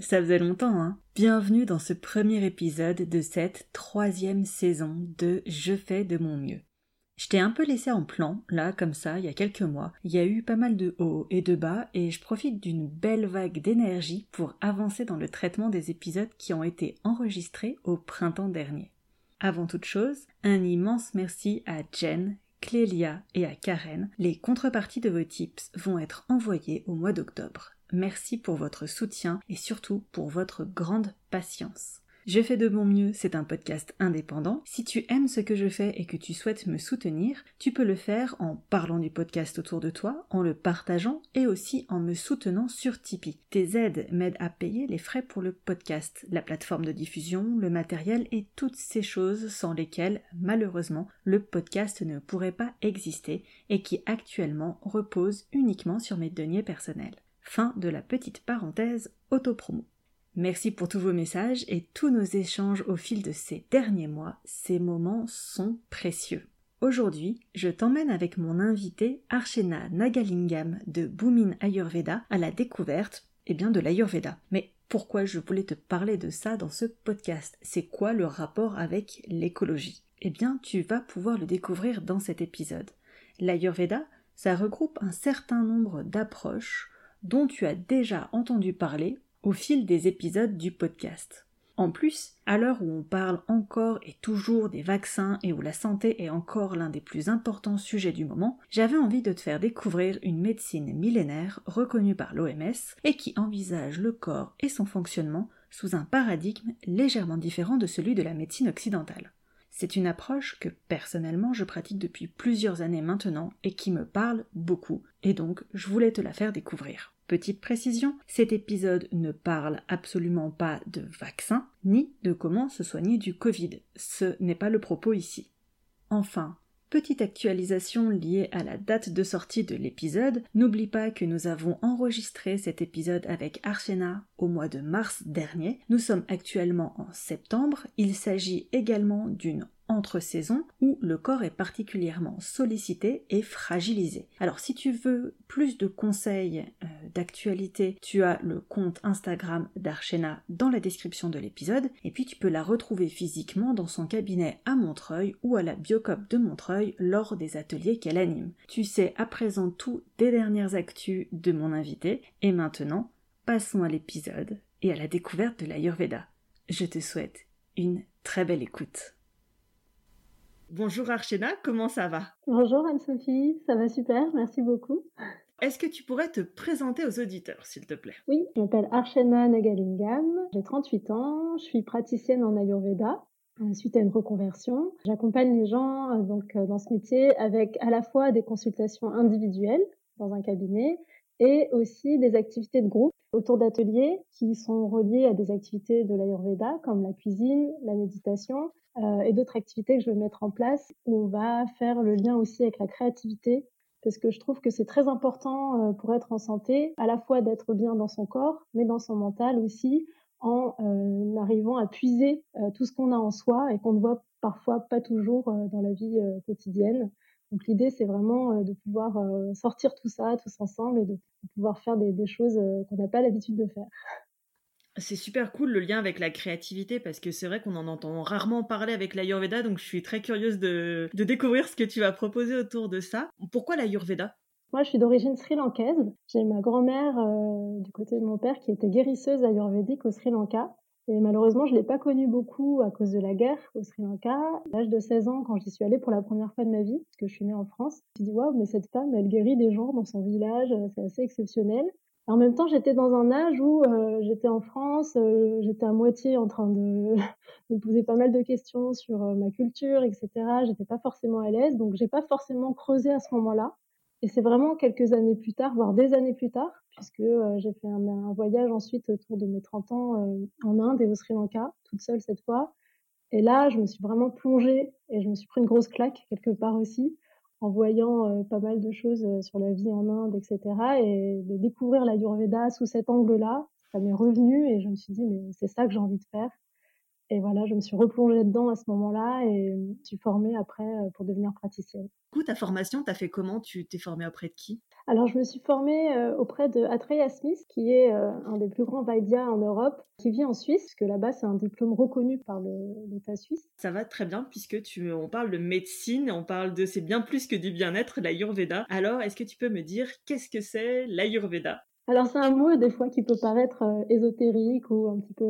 Ça faisait longtemps, hein Bienvenue dans ce premier épisode de cette troisième saison de Je fais de mon mieux. Je t'ai un peu laissé en plan, là, comme ça, il y a quelques mois. Il y a eu pas mal de hauts et de bas, et je profite d'une belle vague d'énergie pour avancer dans le traitement des épisodes qui ont été enregistrés au printemps dernier. Avant toute chose, un immense merci à Jen, Clélia et à Karen. Les contreparties de vos tips vont être envoyées au mois d'octobre. Merci pour votre soutien et surtout pour votre grande patience. Je fais de mon mieux, c'est un podcast indépendant. Si tu aimes ce que je fais et que tu souhaites me soutenir, tu peux le faire en parlant du podcast autour de toi, en le partageant et aussi en me soutenant sur Tipeee. Tes aides m'aident à payer les frais pour le podcast, la plateforme de diffusion, le matériel et toutes ces choses sans lesquelles, malheureusement, le podcast ne pourrait pas exister et qui actuellement reposent uniquement sur mes deniers personnels. Fin de la petite parenthèse autopromo. Merci pour tous vos messages et tous nos échanges au fil de ces derniers mois. Ces moments sont précieux. Aujourd'hui, je t'emmène avec mon invité Archena Nagalingam de Boomin Ayurveda à la découverte eh bien, de l'Ayurveda. Mais pourquoi je voulais te parler de ça dans ce podcast? C'est quoi le rapport avec l'écologie? Eh bien, tu vas pouvoir le découvrir dans cet épisode. L'Ayurveda, ça regroupe un certain nombre d'approches dont tu as déjà entendu parler au fil des épisodes du podcast. En plus, à l'heure où on parle encore et toujours des vaccins et où la santé est encore l'un des plus importants sujets du moment, j'avais envie de te faire découvrir une médecine millénaire reconnue par l'OMS et qui envisage le corps et son fonctionnement sous un paradigme légèrement différent de celui de la médecine occidentale. C'est une approche que personnellement je pratique depuis plusieurs années maintenant et qui me parle beaucoup, et donc je voulais te la faire découvrir. Petite précision, cet épisode ne parle absolument pas de vaccin, ni de comment se soigner du Covid. Ce n'est pas le propos ici. Enfin, Petite actualisation liée à la date de sortie de l'épisode, n'oublie pas que nous avons enregistré cet épisode avec Archena au mois de mars dernier. Nous sommes actuellement en septembre. Il s'agit également d'une entre-saison où le corps est particulièrement sollicité et fragilisé. Alors si tu veux plus de conseils euh, d'actualité, tu as le compte Instagram d'Archena dans la description de l'épisode et puis tu peux la retrouver physiquement dans son cabinet à Montreuil ou à la Biocop de Montreuil lors des ateliers qu'elle anime. Tu sais à présent tout des dernières actus de mon invité et maintenant passons à l'épisode et à la découverte de l'Ayurveda. Je te souhaite une très belle écoute. Bonjour Archena, comment ça va? Bonjour Anne-Sophie, ça va super, merci beaucoup. Est-ce que tu pourrais te présenter aux auditeurs, s'il te plaît? Oui, je m'appelle Archena Nagalingam, j'ai 38 ans, je suis praticienne en Ayurveda euh, suite à une reconversion. J'accompagne les gens euh, donc euh, dans ce métier avec à la fois des consultations individuelles dans un cabinet et aussi des activités de groupe autour d'ateliers qui sont reliés à des activités de l'Ayurveda comme la cuisine, la méditation euh, et d'autres activités que je vais mettre en place où on va faire le lien aussi avec la créativité parce que je trouve que c'est très important euh, pour être en santé, à la fois d'être bien dans son corps, mais dans son mental aussi, en euh, arrivant à puiser tout ce qu'on a en soi et qu'on ne voit parfois pas toujours dans la vie quotidienne. Donc l'idée, c'est vraiment de pouvoir sortir tout ça tous ensemble et de pouvoir faire des choses qu'on n'a pas l'habitude de faire. C'est super cool le lien avec la créativité parce que c'est vrai qu'on en entend rarement parler avec l'Ayurveda, donc je suis très curieuse de, découvrir ce que tu vas proposer autour de ça. Pourquoi l'Ayurveda? Moi, je suis d'origine sri-lankaise. J'ai ma grand-mère euh, du côté de mon père qui était guérisseuse ayurvédique au Sri Lanka. Et malheureusement, je ne l'ai pas connue beaucoup à cause de la guerre au Sri Lanka. À l'âge de 16 ans, quand j'y suis allée pour la première fois de ma vie, parce que je suis née en France, je me suis dit, waouh, mais cette femme, elle guérit des gens dans son village, c'est assez exceptionnel en même temps, j'étais dans un âge où euh, j'étais en France, euh, j'étais à moitié en train de me poser pas mal de questions sur euh, ma culture, etc. J'étais pas forcément à l'aise, donc j'ai pas forcément creusé à ce moment-là. Et c'est vraiment quelques années plus tard, voire des années plus tard, puisque j'ai fait un, voyage ensuite autour de mes 30 ans en Inde et au Sri Lanka, toute seule cette fois. Et là, je me suis vraiment plongée et je me suis pris une grosse claque quelque part aussi en voyant pas mal de choses sur la vie en Inde, etc. Et de découvrir la l'Ayurveda sous cet angle-là, ça m'est revenu et je me suis dit, mais c'est ça que j'ai envie de faire. Et voilà, je me suis replongée dedans à ce moment-là et je suis formée après euh, pour devenir praticienne. Du coup, ta formation, tu as fait comment? Tu t'es formée auprès de qui? Alors, je me suis formée euh, auprès de Atreya Smith, qui est euh, un des plus grands Vaidya en Europe, qui vit en Suisse, parce que là-bas, c'est un diplôme reconnu par l'État suisse. Ça va très bien, puisque tu, on parle de médecine, on parle de c'est bien plus que du bien-être, l'Ayurveda. Alors, est-ce que tu peux me dire qu'est-ce que c'est l'Ayurveda? Alors c'est un mot des fois qui peut paraître ésotérique ou un petit peu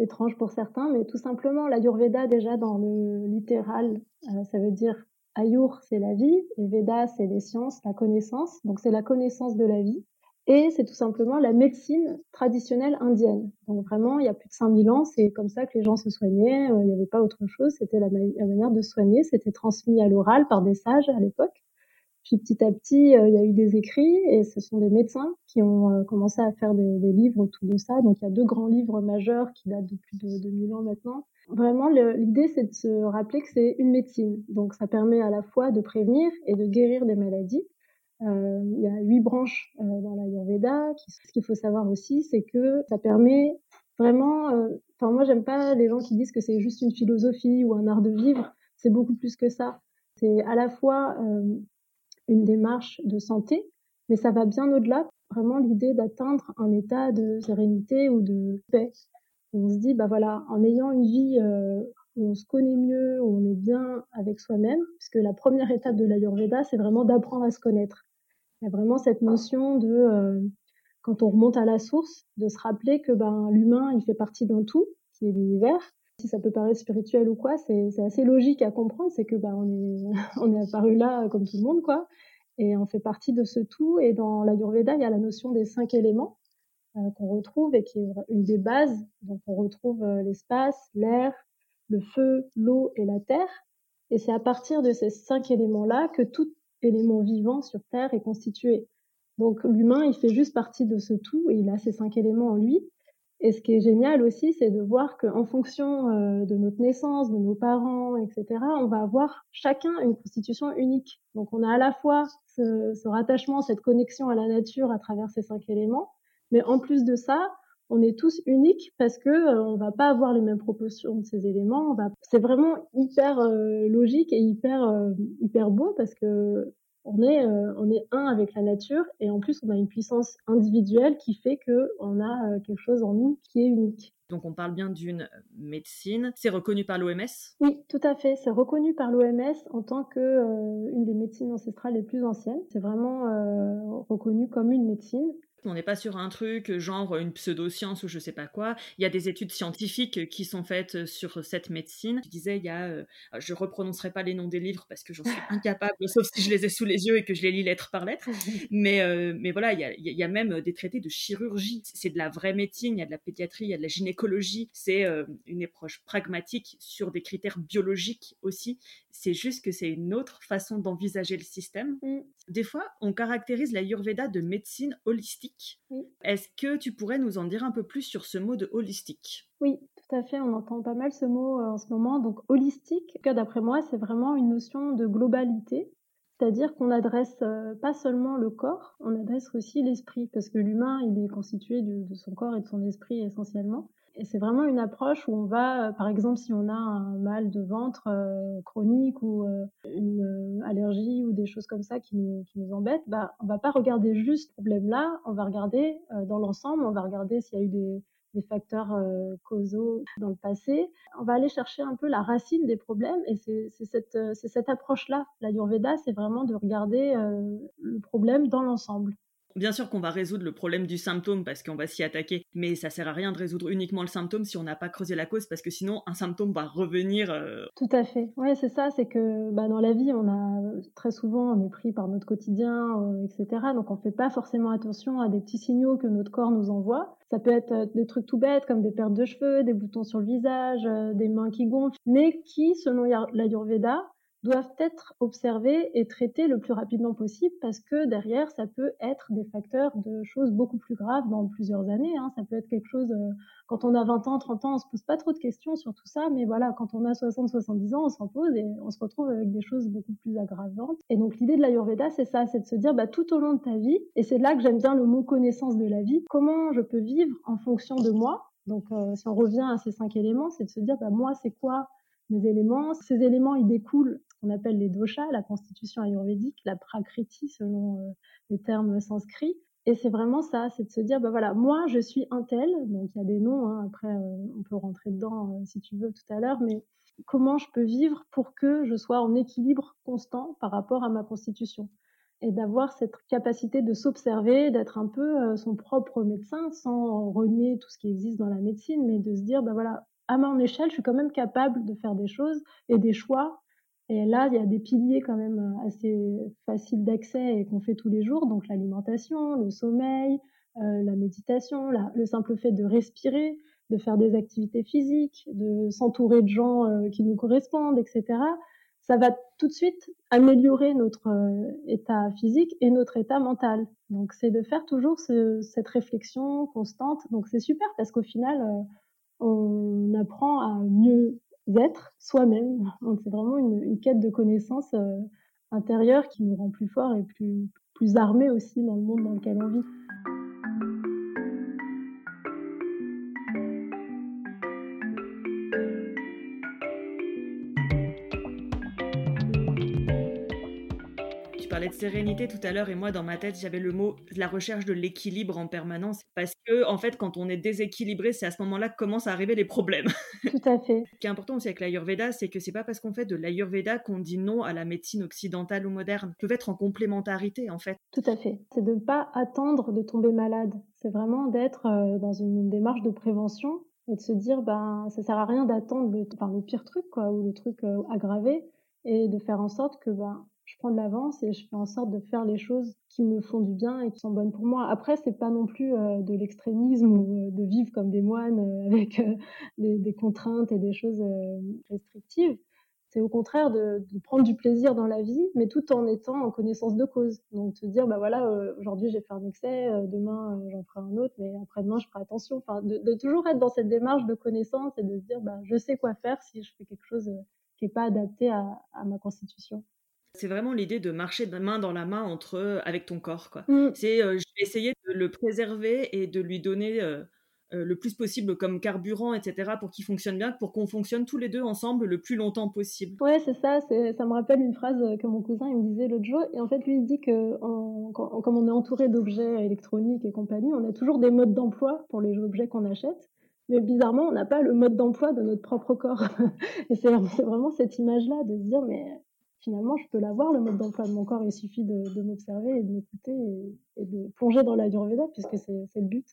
étrange pour certains, mais tout simplement l'Ayurveda déjà dans le littéral, euh, ça veut dire Ayur c'est la vie et Veda c'est les sciences, la connaissance, donc c'est la connaissance de la vie. Et c'est tout simplement la médecine traditionnelle indienne. Donc vraiment, il y a plus de 5000 ans, c'est comme ça que les gens se soignaient, euh, il n'y avait pas autre chose, c'était la, la, manière de soigner, c'était transmis à l'oral par des sages à l'époque. Puis petit à petit, euh, il y a eu des écrits et ce sont des médecins qui ont euh, commencé à faire des, livres autour de ça. Donc il y a deux grands livres majeurs qui datent de plus de 2000 ans maintenant. Vraiment, l'idée, c'est de se rappeler que c'est une médecine. Donc ça permet à la fois de prévenir et de guérir des maladies. Euh, il y a huit branches euh, dans l'Ayurveda. Ce qu'il faut savoir aussi, c'est que ça permet vraiment... Enfin, moi, j'aime pas les gens qui disent que c'est juste une philosophie ou un art de vivre. C'est beaucoup plus que ça. C'est à la fois une démarche de santé, mais ça va bien au-delà. Vraiment l'idée d'atteindre un état de sérénité ou de paix. on se dit, bah voilà, en ayant une vie euh, où on se connaît mieux, où on est bien avec soi-même, puisque la première étape de l'Ayurveda, c'est vraiment d'apprendre à se connaître. Il y a vraiment cette notion de, euh, quand on remonte à la source, de se rappeler que ben, l'humain, il fait partie d'un tout, qui est l'univers, si ça peut paraître spirituel ou quoi, c'est assez logique à comprendre, c'est que bah, on est on est apparu là comme tout le monde quoi, et on fait partie de ce tout. Et dans la l'Ayurveda, il y a la notion des cinq éléments euh, qu'on retrouve et qui est une des bases. Donc on retrouve euh, l'espace, l'air, le feu, l'eau et la terre. Et c'est à partir de ces cinq éléments-là que tout élément vivant sur Terre est constitué. Donc l'humain, il fait juste partie de ce tout et il a ces cinq éléments en lui. Et ce qui est génial aussi, c'est de voir qu'en fonction euh, de notre naissance, de nos parents, etc., on va avoir chacun une constitution unique. Donc on a à la fois ce, ce rattachement, cette connexion à la nature à travers ces cinq éléments, mais en plus de ça, on est tous uniques parce que euh, on va pas avoir les mêmes proportions de ces éléments. C'est vraiment hyper euh, logique et hyper hyper beau parce que on est, euh, on est un avec la nature et en plus on a une puissance individuelle qui fait que on a euh, quelque chose en nous qui est unique. Donc on parle bien d'une médecine. C'est reconnu par l'OMS Oui, tout à fait. C'est reconnu par l'OMS en tant que euh, une des médecines ancestrales les plus anciennes. C'est vraiment reconnu comme une médecine. On n'est pas sur un truc genre une pseudo-science ou je sais pas quoi. Il y a des études scientifiques qui sont faites sur cette médecine. Je disais, il y a, euh, je reprononcerai pas les noms des livres parce que j'en suis incapable, sauf si je les ai sous les yeux et que je les lis lettre par lettre. Mais, euh, mais voilà, il y, a, il y, a, même des traités de chirurgie. C'est de la vraie médecine, il y a de la pédiatrie, il y a de la gynécologie. C'est euh, une approche pragmatique sur des critères biologiques aussi. C'est juste que c'est une autre façon d'envisager le système. Mm. Des fois, on caractérise la Yurveda de médecine holistique est-ce que tu pourrais nous en dire un peu plus sur ce mot de holistique? Oui, tout à fait. On entend pas mal ce mot euh, en ce moment. Donc holistique, d'après moi, c'est vraiment une notion de globalité. C'est-à-dire qu'on adresse euh, pas seulement le corps, on adresse aussi l'esprit, parce que l'humain, il est constitué de, son corps et de son esprit essentiellement. Et c'est vraiment une approche où on va, euh, par exemple, si on a un mal de ventre euh, chronique ou euh, une allergie ou des choses comme ça qui nous, embêtent, bah, on va pas regarder juste ce problème-là, on va regarder dans l'ensemble, on va regarder s'il y a eu des, facteurs causaux dans le passé. On va aller chercher un peu la racine des problèmes et c'est cette, cette approche-là. La Yurveda, c'est vraiment de regarder le problème dans l'ensemble. Bien sûr qu'on va résoudre le problème du symptôme parce qu'on va s'y attaquer, mais ça sert à rien de résoudre uniquement le symptôme si on n'a pas creusé la cause parce que sinon un symptôme va revenir. Euh, Tout à fait. Ouais, c'est ça, c'est que bah, dans la vie, on a très souvent on est pris par notre quotidien, euh, etc. Donc on fait pas forcément attention à des petits signaux que notre corps nous envoie. Ça peut être euh, des trucs tout bêtes comme des pertes de cheveux, des boutons sur le visage, des mains qui gonflent, mais qui, selon l'Ayurveda, doivent être observés et traités le plus rapidement possible parce que derrière, ça peut être des facteurs de choses beaucoup plus graves dans plusieurs années. Hein. Ça peut être quelque chose, euh, quand on a 20 ans, 30 ans, on se pose pas trop de questions sur tout ça, mais voilà, quand on a 60, 70 ans, on s'en pose et on se retrouve avec des choses beaucoup plus aggravantes. Et donc l'idée de l'Ayurveda, c'est ça, c'est de se dire bah, tout au long de ta vie, et c'est là que j'aime bien le mot connaissance de la vie, comment je peux vivre en fonction de moi. Donc euh, si on revient à ces cinq éléments, c'est de se dire bah, moi, c'est quoi mes éléments? Ces éléments, ils découlent qu'on appelle les doshas, la constitution ayurvédique, la prakriti selon euh, les termes sanscrits. Et c'est vraiment ça, c'est de se dire, bah voilà, moi je suis un tel, donc il y a des noms, hein, après euh, on peut rentrer dedans euh, si tu veux tout à l'heure, mais comment je peux vivre pour que je sois en équilibre constant par rapport à ma constitution? Et d'avoir cette capacité de s'observer, d'être un peu son propre médecin sans renier tout ce qui existe dans la médecine, mais de se dire, bah voilà, à mon échelle, je suis quand même capable de faire des choses et des choix. Et là, il y a des piliers quand même euh, assez faciles d'accès et qu'on fait tous les jours, donc l'alimentation, le sommeil, euh, la méditation, le simple fait de respirer, de faire des activités physiques, de s'entourer de gens euh, qui nous correspondent, etc. Ça va tout de suite améliorer notre état physique et notre état mental. Donc c'est de faire toujours cette réflexion constante. Donc c'est super parce qu'au final, on apprend à mieux être soi-même. c'est vraiment une, quête de connaissances euh, intérieures qui nous rend plus forts et plus, plus armés aussi dans le monde dans lequel on vit. De sérénité tout à l'heure et moi dans ma tête j'avais le mot la recherche de l'équilibre en permanence parce que en fait quand on est déséquilibré c'est à ce moment-là que commencent à arriver les problèmes. Tout à fait. Ce qui est important aussi avec l'Ayurveda c'est que c'est pas parce qu'on fait de l'Ayurveda qu'on dit non à la médecine occidentale ou moderne. Ils peuvent être en complémentarité en fait. Tout à fait. C'est de ne pas attendre de tomber malade. C'est vraiment d'être euh, dans une démarche de prévention et de se dire ben ça sert à rien d'attendre le, enfin, le pire truc quoi ou le truc euh, aggravé et de faire en sorte que ben je prends de l'avance et je fais en sorte de faire les choses qui me font du bien et qui sont bonnes pour moi. Après, c'est pas non plus euh, de l'extrémisme ou euh, de vivre comme des moines euh, avec des, contraintes et des choses restrictives. C'est au contraire de, prendre du plaisir dans la vie, mais tout en étant en connaissance de cause. Donc, te dire, bah voilà, aujourd'hui j'ai fait un excès, demain j'en ferai un autre, mais après-demain je ferai attention. Enfin, de, toujours être dans cette démarche de connaissance et de se dire, bah, je sais quoi faire si je fais quelque chose qui n'est pas adapté à ma constitution. C'est vraiment l'idée de marcher de main dans la main entre euh, avec ton corps, quoi. Mmh. C'est, euh, je vais essayer de le préserver et de lui donner euh, le plus possible comme carburant, etc., pour qu'il fonctionne bien, pour qu'on fonctionne tous les deux ensemble le plus longtemps possible. Ouais, c'est ça. ça me rappelle une phrase que mon cousin il me disait l'autre jour. Et en fait, lui, il dit que comme on est entouré d'objets électroniques et compagnie, on a toujours des modes d'emploi pour les objets qu'on achète. Mais bizarrement, on n'a pas le mode d'emploi de notre propre corps. et c'est vraiment cette image-là de se dire, mais finalement, je peux l'avoir, le mode d'emploi de mon corps. Il suffit de, m'observer et de m'écouter et, de plonger dans l'Ayurveda, puisque c'est le but.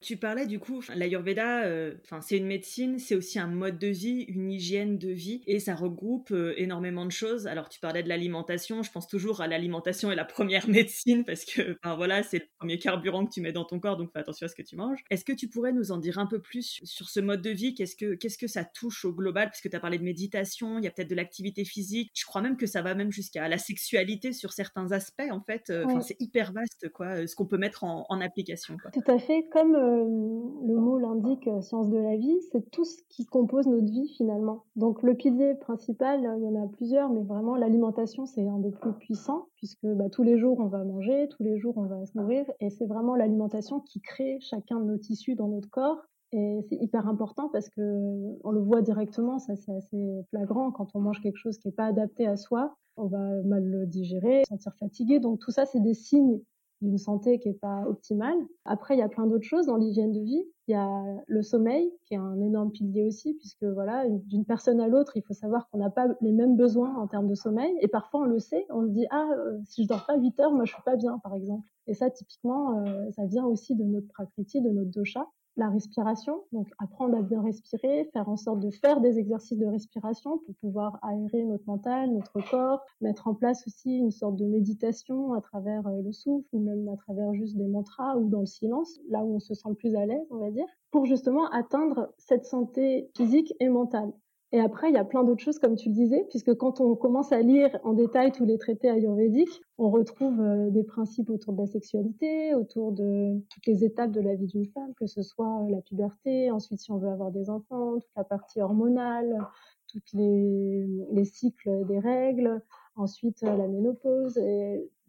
Tu parlais du coup, l'Ayurveda, euh, enfin c'est une médecine, c'est aussi un mode de vie, une hygiène de vie, et ça regroupe euh, énormément de choses. Alors tu parlais de l'alimentation, je pense toujours à l'alimentation et la première médecine parce que, enfin voilà, c'est le premier carburant que tu mets dans ton corps, donc fais attention à ce que tu manges. Est-ce que tu pourrais nous en dire un peu plus sur ce mode de vie? Qu'est-ce que qu'est-ce que ça touche au global? Parce que tu as parlé de méditation, il y a peut-être de l'activité physique. Je crois même que ça va même jusqu'à la sexualité sur certains aspects. En fait, euh, enfin c'est hyper vaste quoi, ce qu'on peut mettre en, en application. Quoi. Tout à fait, comme le mot l'indique, euh, science de la vie, c'est tout ce qui compose notre vie finalement. Donc le pilier principal, il y en a plusieurs, mais vraiment l'alimentation, c'est un des plus puissants, puisque bah, tous les jours on va manger, tous les jours on va se nourrir, et c'est vraiment l'alimentation qui crée chacun de nos tissus dans notre corps. Et c'est hyper important parce que on le voit directement, ça c'est assez flagrant quand on mange quelque chose qui n'est pas adapté à soi, on va mal le digérer, sentir fatigué. Donc tout ça, c'est des signes d'une santé qui n'est pas optimale. Après, il y a plein d'autres choses dans l'hygiène de vie. Il y a le sommeil, qui est un énorme pilier aussi, puisque voilà, d'une personne à l'autre, il faut savoir qu'on n'a pas les mêmes besoins en termes de sommeil. Et parfois, on le sait, on se dit, ah, euh, si je dors pas 8 heures, moi, je suis pas bien, par exemple. Et ça, typiquement, euh, ça vient aussi de notre prakriti, de notre dosha la respiration, donc apprendre à bien respirer, faire en sorte de faire des exercices de respiration pour pouvoir aérer notre mental, notre corps, mettre en place aussi une sorte de méditation à travers euh, le souffle ou même à travers juste des mantras ou dans le silence, là où on se sent le plus à l'aise, on va dire, pour justement atteindre cette santé physique et mentale. Et après, il y a plein d'autres choses, comme tu le disais, puisque quand on commence à lire en détail tous les traités ayurvédiques, on retrouve euh, des principes autour de la sexualité, autour de toutes les étapes de la vie d'une femme, que ce soit la puberté, ensuite si on veut avoir des enfants, toute la partie hormonale, tous les, les cycles des règles, ensuite la ménopause,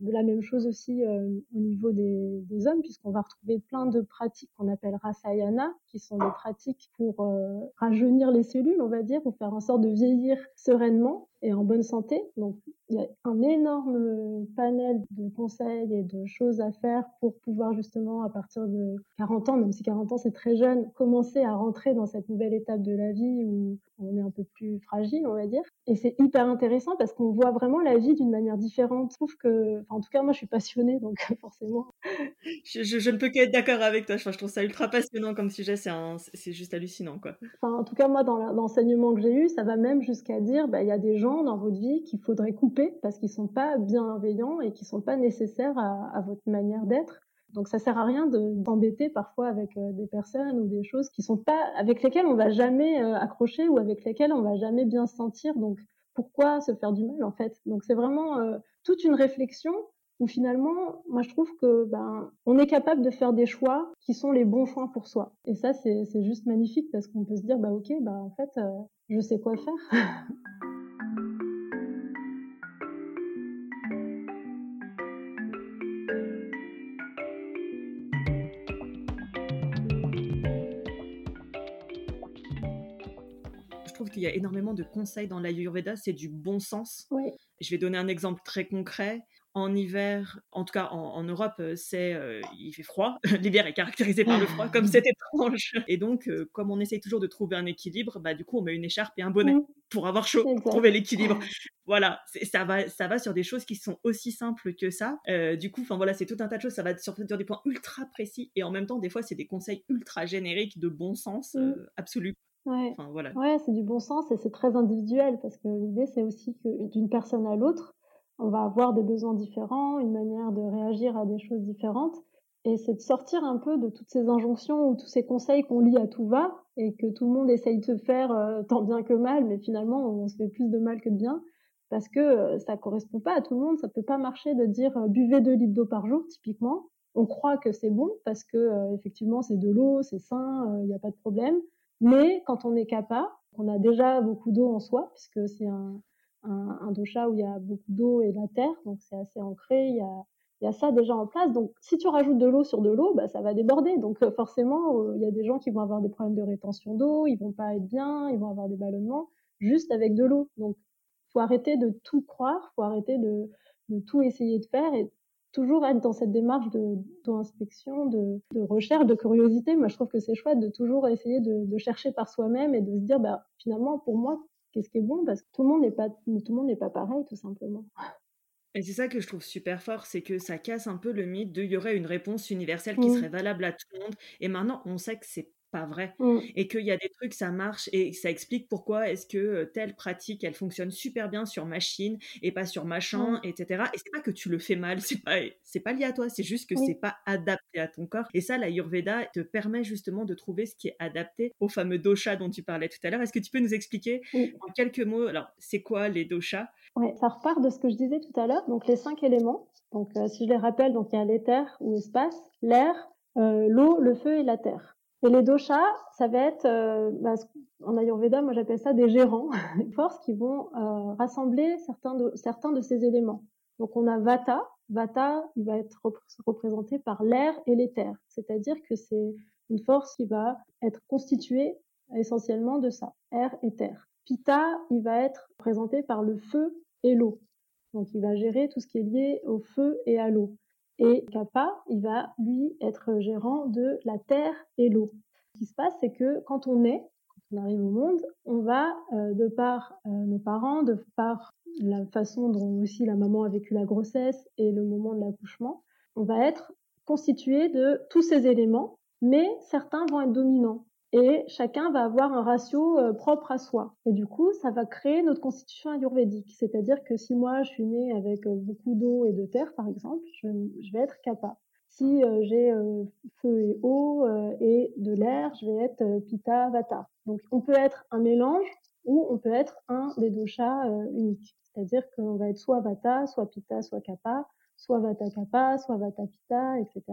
de la même chose aussi euh, au niveau des, des hommes, puisqu'on va retrouver plein de pratiques qu'on appelle rasayana, qui sont des pratiques pour euh, rajeunir les cellules, on va dire, pour faire en sorte de vieillir sereinement et en bonne santé. Donc, il y a un énorme panel de conseils et de choses à faire pour pouvoir justement, à partir de 40 ans, même si 40 ans c'est très jeune, commencer à rentrer dans cette nouvelle étape de la vie où on est un peu plus fragile, on va dire. Et c'est hyper intéressant parce qu'on voit vraiment la vie d'une manière différente. Je trouve que, en tout cas, moi, je suis passionnée, donc forcément. Je, je, ne peux qu'être d'accord avec toi. je trouve ça ultra passionnant comme sujet. C'est juste hallucinant, quoi. Enfin, en tout cas, moi, dans l'enseignement que j'ai eu, ça va même jusqu'à dire, bah, il y a des gens dans votre vie qu'il faudrait couper parce qu'ils sont pas bienveillants et qui sont pas nécessaires à, votre manière d'être. Donc ça sert à rien de d'embêter parfois avec euh, des personnes ou des choses qui sont pas avec lesquelles on va jamais euh, accrocher ou avec lesquelles on va jamais bien se sentir. Donc pourquoi se faire du mal en fait? Donc c'est vraiment euh, toute une réflexion où finalement, moi je trouve que ben on est capable de faire des choix qui sont les bons choix pour soi. Et ça c'est juste magnifique parce qu'on peut se dire bah ok bah en fait je sais quoi faire. il y a énormément de conseils dans l'Ayurveda, c'est du bon sens. Je vais donner un exemple très concret. En hiver, en tout cas en, Europe, euh, c'est euh, il fait froid. L'hiver est caractérisé par le froid, comme c'est étrange. Et donc, euh, comme on essaye toujours de trouver un équilibre, bah du coup, on met une écharpe et un bonnet mm. pour avoir chaud, pour trouver l'équilibre. voilà, ça va, ça va sur des choses qui sont aussi simples que ça. du coup, enfin voilà, c'est tout un tas de choses. Ça va sur, des points ultra précis et en même temps, des fois, c'est des conseils ultra génériques de bon sens mm. absolu. Ouais, voilà. ouais c'est du bon sens et c'est très individuel parce que l'idée c'est aussi que d'une personne à l'autre, on va avoir des besoins différents, une manière de réagir à des choses différentes. Et c'est de sortir un peu de toutes ces injonctions ou tous ces conseils qu'on lit à tout va et que tout le monde essaye de faire euh, tant bien que mal, mais finalement on se fait plus de mal que de bien parce que euh, ça correspond pas à tout le monde. Ça peut pas marcher de dire euh, buvez 2 litres d'eau par jour typiquement. On croit que c'est bon parce que effectivement c'est de l'eau, c'est sain, il n'y a pas de problème. Mais quand on est kappa, on a déjà beaucoup d'eau en soi, puisque c'est un, un, un, dosha où il y a beaucoup d'eau et la terre, donc c'est assez ancré, il y a, il y a ça déjà en place. Donc si tu rajoutes de l'eau sur de l'eau, bah, ça va déborder. Donc euh, forcément, euh, il y a des gens qui vont avoir des problèmes de rétention d'eau, ils vont pas être bien, ils vont avoir des ballonnements, juste avec de l'eau. Donc faut arrêter de tout croire, faut arrêter de, de tout essayer de faire et toujours être dans cette démarche d'inspection, de, de, de, recherche, de curiosité. Moi, je trouve que c'est chouette de toujours essayer de, de chercher par soi-même et de se dire, bah, finalement, pour moi, qu'est-ce qui est bon? Parce que tout le monde n'est pas, tout le monde n'est pas pareil, tout simplement. Et c'est ça que je trouve super fort, c'est que ça casse un peu le mythe de il y aurait une réponse universelle qui mmh. serait valable à tout le monde. Et maintenant, on sait que c'est pas vrai mmh. et qu'il y a des trucs ça marche et ça explique pourquoi est-ce que telle pratique elle fonctionne super bien sur machine et pas sur machin mmh. etc et c'est pas que tu le fais mal c'est pas c'est pas lié à toi c'est juste que c'est pas adapté à ton corps. Et ça la Yurveda te permet justement de trouver ce qui est adapté au fameux dosha dont tu parlais tout à l'heure. Est-ce que tu peux nous expliquer en quelques mots alors c'est quoi les doshas? Ouais, ça repart de ce que je disais tout à l'heure donc les cinq éléments. Donc euh, si je les rappelle donc il y a l'éther ou espace l'air euh, l'eau le feu et la terre et les doshas, ça va être, euh, bah, en Ayurveda, moi j'appelle ça des gérants, des forces qui vont euh, rassembler certains de, ces éléments. Donc on a Vata. Vata, il va être représenté par l'air et l'éther. C'est-à-dire que c'est une force qui va être constituée essentiellement de ça, air et terre. Pitta, il va être représenté par le feu et l'eau. Donc il va gérer tout ce qui est lié au feu et à l'eau. Et Kappa, il va lui être gérant de la terre et l'eau. Ce qui se passe, c'est que quand on est, quand on arrive au monde, on va, euh, de par euh, nos parents, de par la façon dont aussi la maman a vécu la grossesse et le moment de l'accouchement, on va être constitué de tous ces éléments, mais certains vont être dominants et chacun va avoir un ratio euh, propre à soi. Et du coup, ça va créer notre constitution ayurvédique. C'est-à-dire que si moi, je suis née avec euh, beaucoup d'eau et de terre, par exemple, je, vais être kappa. Si euh, j'ai feu et eau et de l'air, je vais être pitta, vata. Donc, on peut être un mélange ou on peut être un des doshas uniques. C'est-à-dire qu'on va être soit vata, soit pitta, soit kapha, soit vata kapha, soit vata pitta, etc.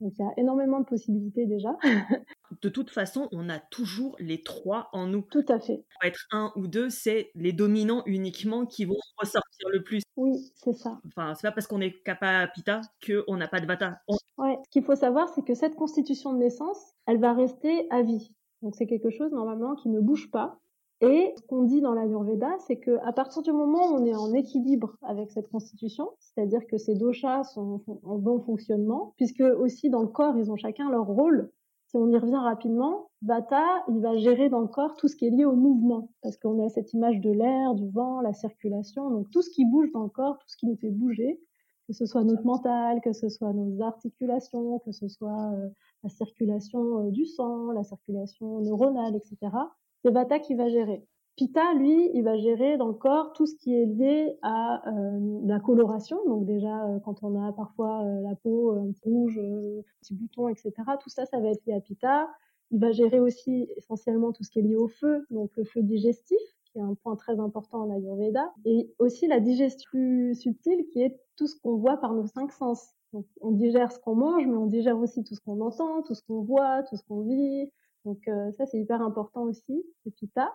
Donc il y a énormément de possibilités déjà. de toute façon, on a toujours les trois en nous. Tout à fait. Pour être un ou deux, c'est les dominants uniquement qui vont ressortir le plus. Oui, c'est ça. Enfin, c'est pas parce qu'on est kapha pita qu'on n'a pas de vata. Ouais. Ce qu'il faut savoir, c'est que cette constitution de naissance, elle va rester à vie. Donc c'est quelque chose normalement qui ne bouge pas. Et ce qu'on dit dans la l'Ayurveda, c'est que à partir du moment où on est en équilibre avec cette constitution, c'est-à-dire que ces doshas sont en bon fonctionnement, puisque aussi dans le corps, ils ont chacun leur rôle. Si on y revient rapidement, Vata, il va gérer dans le corps tout ce qui est lié au mouvement, parce qu'on a cette image de l'air, du vent, la circulation, donc tout ce qui bouge dans le corps, tout ce qui nous fait bouger, que ce soit notre mental, que ce soit nos articulations, que ce soit euh, la circulation euh, du sang, la circulation neuronale, etc c'est Vata qui va gérer. Pitta, lui, il va gérer dans le corps tout ce qui est lié à euh, la coloration. Donc déjà, euh, quand on a parfois euh, la peau peu rouge, petits boutons, etc., tout ça, ça va être lié à Pitta. Il va gérer aussi essentiellement tout ce qui est lié au feu, donc le feu digestif, qui est un point très important en Ayurveda, et aussi la digestion subtile, qui est tout ce qu'on voit par nos cinq sens. Donc, on digère ce qu'on mange, mais on digère aussi tout ce qu'on entend, tout ce qu'on voit, tout ce qu'on vit, donc euh, ça, c'est hyper important aussi, c'est Pitta.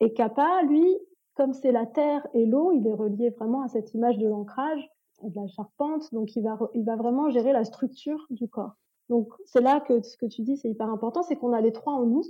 Et Kappa, lui, comme c'est la terre et l'eau, il est relié vraiment à cette image de l'ancrage et de la charpente. Donc il va, il va vraiment gérer la structure du corps. Donc c'est là que ce que tu dis, c'est hyper important, c'est qu'on a les trois en nous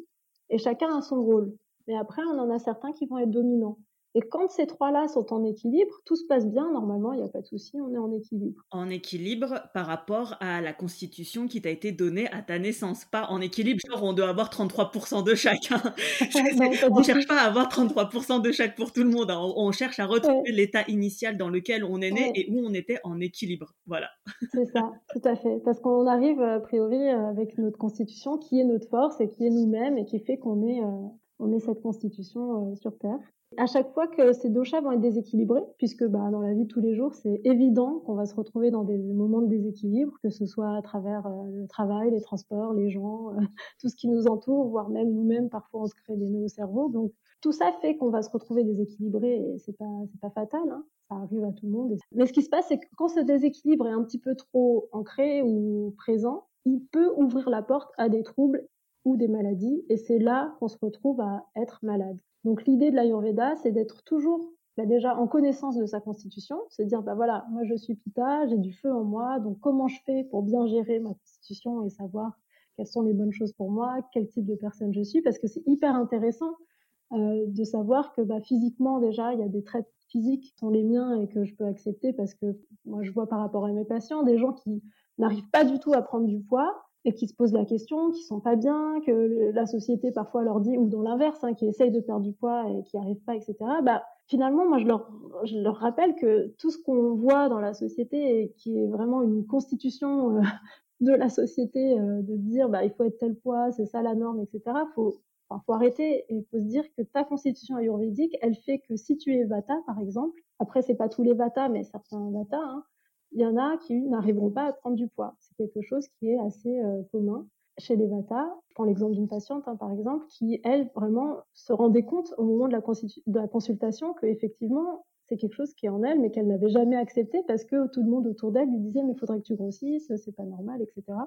et chacun a son rôle. Mais après, on en a certains qui vont être dominants. Et quand ces trois-là sont en équilibre, tout se passe bien, normalement, il n'y a pas de souci, on est en équilibre. En équilibre par rapport à la constitution qui t'a été donnée à ta naissance, pas en équilibre, genre on doit avoir 33% de chacun. on ne cherche pas à avoir 33% de chaque pour tout le monde, hein. on, cherche à retrouver l'état initial dans lequel on est né et où on était en équilibre. Voilà. C'est ça, tout à fait. Parce qu'on arrive, a priori, avec notre constitution qui est notre force et qui est nous-mêmes et qui fait qu'on est, euh, on est cette constitution euh, sur Terre. À chaque fois que ces doshas vont être déséquilibrés, puisque bah, dans la vie de tous les jours, c'est évident qu'on va se retrouver dans des moments de déséquilibre, que ce soit à travers euh, le travail, les transports, les gens, euh, tout ce qui nous entoure, voire même nous-mêmes, parfois on se crée des nœuds cerveaux. Donc tout ça fait qu'on va se retrouver déséquilibré et c'est pas c'est pas fatal, hein. ça arrive à tout le monde. Mais ce qui se passe, c'est que quand ce déséquilibre est un petit peu trop ancré ou présent, il peut ouvrir la porte à des troubles des maladies, et c'est là qu'on se retrouve à être malade. Donc l'idée de l'Ayurveda, c'est d'être toujours bah, déjà en connaissance de sa constitution, c'est dire bah voilà, moi je suis Pitta, j'ai du feu en moi, donc comment je fais pour bien gérer ma constitution et savoir quelles sont les bonnes choses pour moi, quel type de personne je suis, parce que c'est hyper intéressant euh, de savoir que bah, physiquement déjà il y a des traits physiques qui sont les miens et que je peux accepter parce que moi je vois par rapport à mes patients des gens qui n'arrivent pas du tout à prendre du poids et qui se posent la question, qui sont pas bien, que la société parfois leur dit, ou dans l'inverse, hein, qui essayent de perdre du poids et qui arrivent pas, etc. Bah, finalement, moi, je leur, rappelle que tout ce qu'on voit dans la société et qui est vraiment une constitution euh, de la société, euh, de dire, bah, il faut être tel poids, c'est ça la norme, etc. Faut, enfin, faut arrêter et faut se dire que ta constitution ayurvédique, elle fait que si tu es Vata, par exemple, après c'est pas tous les Vata, mais certains Vata, hein, il y en a qui n'arriveront pas à prendre du poids. C'est quelque chose qui est assez euh, commun chez les Vata. Je prends l'exemple d'une patiente, hein, par exemple, qui, elle, vraiment se rendait compte au moment de la, consultation qu'effectivement, c'est quelque chose qui est en elle, mais qu'elle n'avait jamais accepté parce que tout le monde autour d'elle lui disait, mais il faudrait que tu grossisses, c'est pas normal, etc.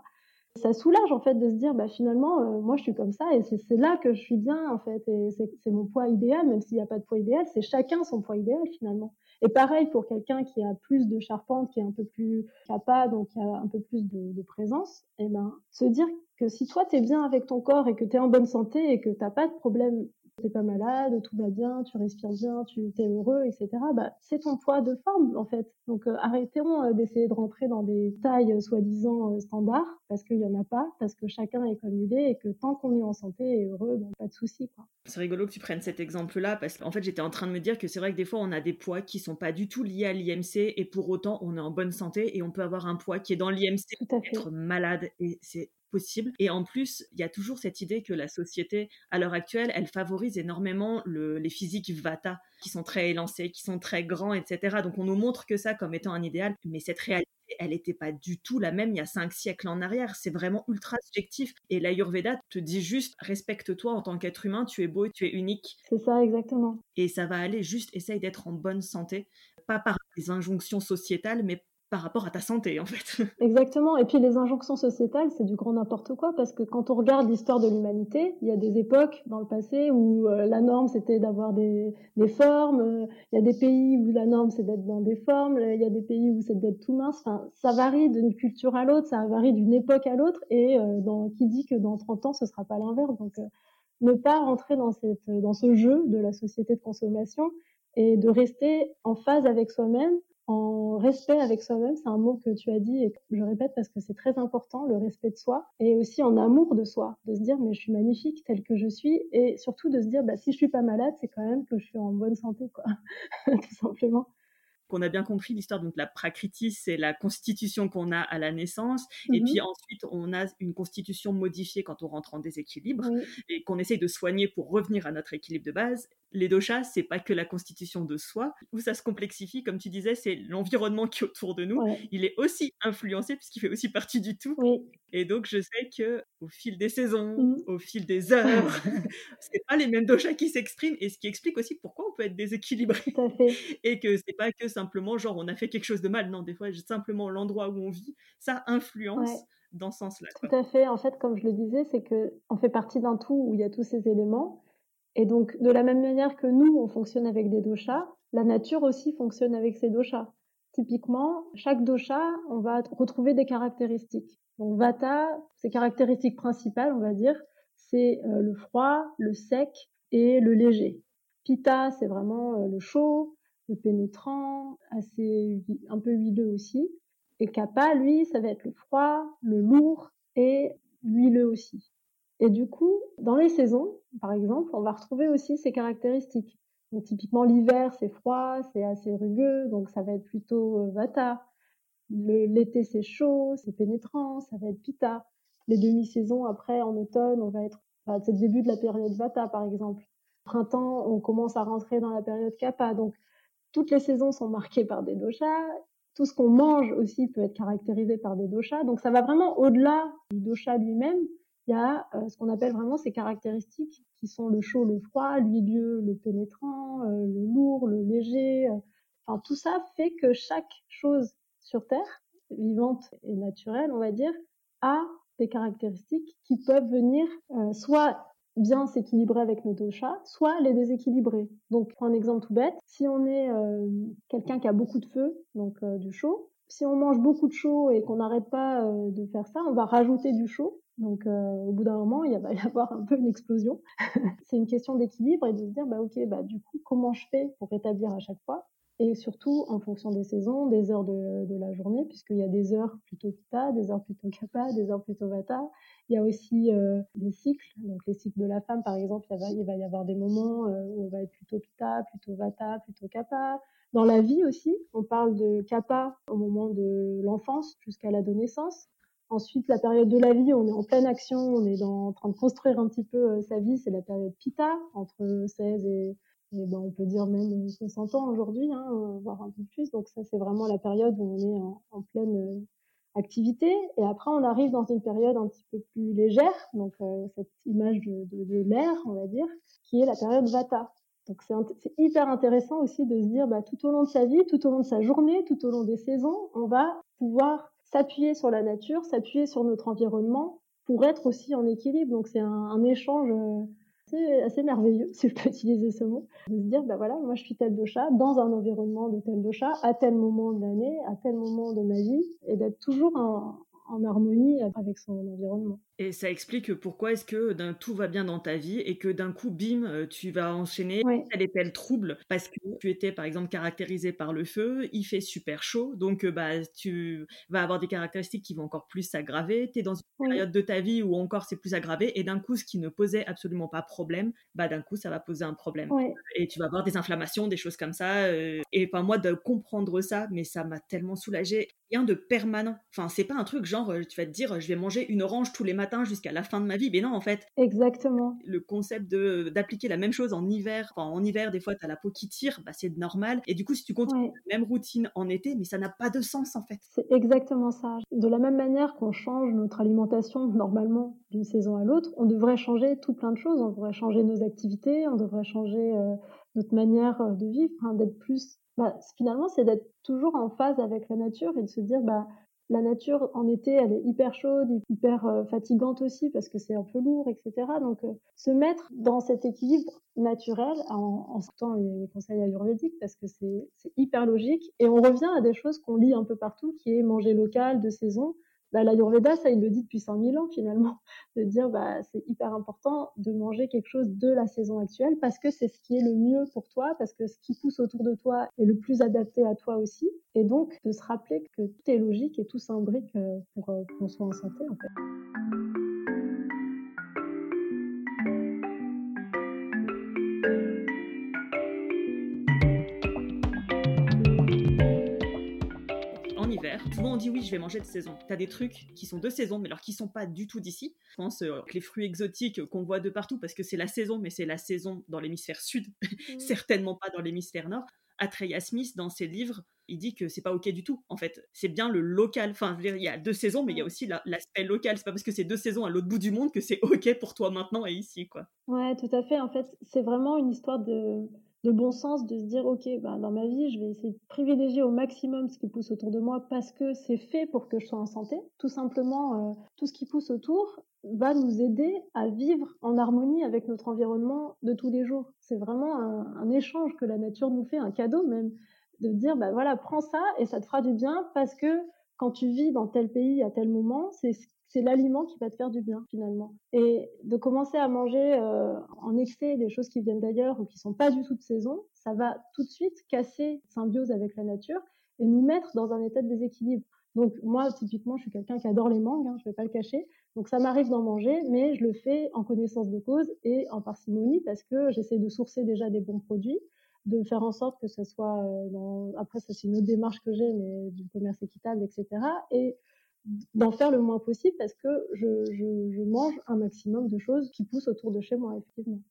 Ça soulage, en fait, de se dire, bah, finalement, euh, moi, je suis comme ça et c'est là que je suis bien, en fait, et c'est mon poids idéal, même s'il n'y a pas de poids idéal, c'est chacun son poids idéal, finalement. Et pareil pour quelqu'un qui a plus de charpente, qui est un peu plus capable, donc qui a un peu plus de, présence, et eh ben, se dire que si toi tu es bien avec ton corps et que tu es en bonne santé et que t'as pas de problème t'es pas malade, tout va bien, tu respires bien, tu es heureux, etc. Bah, c'est ton poids de forme en fait. Donc euh, arrêtons euh, d'essayer de rentrer dans des tailles euh, soi-disant standards parce qu'il y en a pas, parce que chacun est comme il est et que tant qu'on est en santé et heureux, bah, pas de souci quoi. C'est rigolo que tu prennes cet exemple-là parce qu'en fait j'étais en train de me dire que c'est vrai que des fois on a des poids qui sont pas du tout liés à l'IMC et pour autant on est en bonne santé et on peut avoir un poids qui est dans l'IMC, être malade et c'est possible. Et en plus, il y a toujours cette idée que la société, à l'heure actuelle, elle favorise énormément les physiques Vata, qui sont très élancés, qui sont très grands, etc. Donc on nous montre que ça comme étant un idéal, mais cette réalité, elle n'était pas du tout la même il y a cinq siècles en arrière. C'est vraiment ultra subjectif. Et l'Ayurveda te dit juste respecte-toi en tant qu'être humain, tu es beau, tu es unique. C'est ça, exactement. Et ça va aller juste, essaye d'être en bonne santé, pas par des injonctions sociétales, mais par rapport à ta santé, en fait. Exactement. Et puis les injonctions sociétales, c'est du grand n'importe quoi, parce que quand on regarde l'histoire de l'humanité, il y a des époques dans le passé où euh, la norme, c'était d'avoir des, des, formes. Euh, il y a des pays où la norme, c'est d'être dans des formes. Il y a des pays où c'est d'être tout mince. Enfin, ça varie d'une culture à l'autre, ça varie d'une époque à l'autre. Et euh, dans, qui dit que dans 30 ans, ce sera pas l'inverse. Donc, ne pas rentrer dans, cette, dans ce jeu de la société de consommation et de rester en phase avec soi-même en respect avec soi-même, c'est un mot que tu as dit et que je répète parce que c'est très important, le respect de soi, et aussi en amour de soi, de se dire mais je suis magnifique tel que je suis, et surtout de se dire bah, si je suis pas malade, c'est quand même que je suis en bonne santé, quoi, tout simplement qu'on a bien compris l'histoire. Donc la prakriti, c'est la constitution qu'on a à la naissance. Et mmh puis ensuite, on a une constitution modifiée quand on rentre en déséquilibre et qu'on essaye de soigner pour revenir à notre équilibre de base. Les doshas, c'est pas que la constitution de soi. Où ça se complexifie, comme tu disais, c'est l'environnement qui est autour de nous. Il est aussi influencé puisqu'il fait aussi partie du tout. Et donc, je sais que au fil des saisons, mmh. au fil des heures, c'est pas les mêmes doshas qui s'expriment. Et ce qui explique aussi pourquoi on peut être déséquilibré. Et que c'est pas que simplement genre on a fait quelque chose de mal. Non, des fois, simplement l'endroit où on vit, ça influence. dans ce sens-là. Tout à fait. En fait, comme je le disais, c'est que on fait partie d'un tout où il y a tous ces éléments. Et donc, de la même manière que nous, on fonctionne avec des doshas, la nature aussi fonctionne avec ses doshas. Typiquement, chaque dosha, on va retrouver des caractéristiques. Donc, vata, ses caractéristiques principales, on va dire, c'est euh, le froid, le sec et le léger. Pitta, c'est vraiment euh, le chaud, pénétrant, assez un peu huileux aussi. Et kappa, lui, ça va être le froid, le lourd et l'huileux aussi. Et du coup, dans les saisons, par exemple, on va retrouver aussi ces caractéristiques. Typiquement, l'hiver, c'est froid, c'est assez rugueux, donc ça va être plutôt euh, vata. L'été, c'est chaud, c'est pénétrant, ça va être pitta. Les demi-saisons, après, en automne, on va être, bah, c'est le début de la période vata, par exemple. Printemps, on commence à rentrer dans la période kappa. Donc, toutes les saisons sont marquées par des doshas. Tout ce qu'on mange aussi peut être caractérisé par des doshas. Donc, ça va vraiment au-delà du dosha lui-même il y a euh, ce qu'on appelle vraiment ces caractéristiques qui sont le chaud, le froid, l'huileux, le pénétrant, euh, le lourd, le léger. Euh. enfin, tout ça fait que chaque chose sur Terre, vivante et naturelle, on va dire, a des caractéristiques qui peuvent venir soit bien s'équilibrer avec nos doshas, soit les déséquilibrer. Donc, un exemple tout bête, si on est quelqu'un qui a beaucoup de feu, donc du chaud, si on mange beaucoup de chaud et qu'on n'arrête pas de faire ça, on va rajouter du chaud donc, euh, au bout d'un moment, il va y avoir un peu une explosion. c'est une question d'équilibre et de se dire, bah, ok, bah, du coup, comment je fais pour rétablir à chaque fois? Et surtout, en fonction des saisons, des heures de, la journée, puisqu'il y a des heures plutôt Pitta, des heures plutôt Kappa, des heures plutôt Vata. Il y a aussi euh, des cycles. Donc, les cycles de la femme, par exemple, il, va, y avoir des moments euh, où on va être plutôt Pitta, plutôt Vata, plutôt Kappa. Dans la vie aussi, on parle de Kappa au moment de l'enfance jusqu'à l'adolescence. Ensuite, la période de la vie, on est en pleine action, on est en train de construire un petit peu euh, sa vie, c'est la période Pita, entre 16 et, ben, on peut dire même 60 ans aujourd'hui, hein, euh, voire un peu plus. Donc ça, c'est vraiment la période où on est en, pleine euh, activité. Et après, on arrive dans une période un petit peu plus légère, donc cette image de, l'air, on va dire, qui est la période Vata. Donc c'est hyper intéressant aussi de se dire, bah, tout au long de sa vie, tout au long de sa journée, tout au long des saisons, on va pouvoir s'appuyer sur la nature, s'appuyer sur notre environnement pour être aussi en équilibre. Donc c'est un, échange euh, assez, merveilleux, si je peux utiliser ce mot, de se dire, bah voilà, moi je suis tel dosha dans un environnement de tel dosha à tel moment de l'année, à tel moment de ma vie, et d'être toujours en harmonie avec son environnement. Et ça explique pourquoi est-ce que d'un tout va bien dans ta vie et que d'un coup, bim, euh, tu vas enchaîner tel et tel trouble parce que tu étais par exemple caractérisé par le feu, il fait super chaud, donc euh, bah, tu vas avoir des caractéristiques qui vont encore plus s'aggraver. Tu es dans une période de ta vie où encore c'est plus aggravé et d'un coup, ce qui ne posait absolument pas problème, bah, d'un coup, ça va poser un problème. Et tu vas avoir des inflammations, des choses comme ça. Euh, et enfin, moi, de comprendre ça, mais ça m'a tellement soulagé. Rien de permanent. Enfin, c'est pas un truc genre, tu vas te dire, je vais manger une orange tous les matins matin jusqu'à la fin de ma vie. Mais non, en fait. Exactement. Le concept de d'appliquer la même chose en hiver, enfin, en hiver, des fois, tu as la peau qui tire, bah, c'est normal. Et du coup, si tu continues la même routine en été, mais ça n'a pas de sens, en fait. C'est exactement ça. De la même manière qu'on change notre alimentation normalement d'une saison à l'autre, on devrait changer tout plein de choses. On devrait changer nos activités, on devrait changer euh, notre manière euh, de vivre, hein, d'être plus. Bah, finalement, c'est d'être toujours en phase avec la nature et de se dire, bah, la nature en été, elle est hyper chaude, hyper euh, fatigante aussi parce que c'est un peu lourd, etc. Donc, se mettre dans cet équilibre naturel en, en sortant les conseils ayurvédiques parce que c'est hyper logique. Et on revient à des choses qu'on lit un peu partout, qui est manger local, de saison bah, l'Ayurveda, ça, il le dit depuis 100 000 ans finalement, de dire bah, c'est hyper important de manger quelque chose de la saison actuelle parce que c'est ce qui est le mieux pour toi, parce que ce qui pousse autour de toi est le plus adapté à toi aussi. Et donc, de se rappeler que tout est logique et tout s'imbrique euh, pour euh, qu'on soit en santé. Souvent on dit oui, je vais manger de saison. T'as des trucs qui sont de saison, mais alors qui sont pas du tout d'ici. Je pense euh, que les fruits exotiques qu'on voit de partout parce que c'est la saison, mais c'est la saison dans l'hémisphère sud, mmh. certainement pas dans l'hémisphère nord. Atreya Smith, dans ses livres, il dit que c'est pas ok du tout. En fait, c'est bien le local. Enfin, il y a deux saisons, mais il y a aussi l'aspect local. C'est pas parce que c'est deux saisons à l'autre bout du monde que c'est ok pour toi maintenant et ici, quoi. Ouais, tout à fait. En fait, c'est vraiment une histoire de de bon sens de se dire ok bah, dans ma vie je vais essayer de privilégier au maximum ce qui pousse autour de moi parce que c'est fait pour que je sois en santé. Tout simplement euh, tout ce qui pousse autour va nous aider à vivre en harmonie avec notre environnement de tous les jours. C'est vraiment un, échange que la nature nous fait un cadeau même de dire bah voilà prends ça et ça te fera du bien parce que quand tu vis dans tel pays à tel moment c'est c'est l'aliment qui va te faire du bien finalement. Et de commencer à manger euh, en excès des choses qui viennent d'ailleurs ou qui sont pas du tout de saison, ça va tout de suite casser symbiose avec la nature et nous mettre dans un état de déséquilibre. Donc moi, typiquement, je suis quelqu'un qui adore les mangues, hein, je vais pas le cacher. Donc ça m'arrive d'en manger, mais je le fais en connaissance de cause et en parcimonie parce que j'essaie de sourcer déjà des bons produits, de faire en sorte que ce soit euh, dans... après ça c'est une autre démarche que j'ai, mais du commerce équitable, etc. Et d'en faire le moins possible parce que je, je, mange un maximum de choses qui poussent autour de chez moi, effectivement.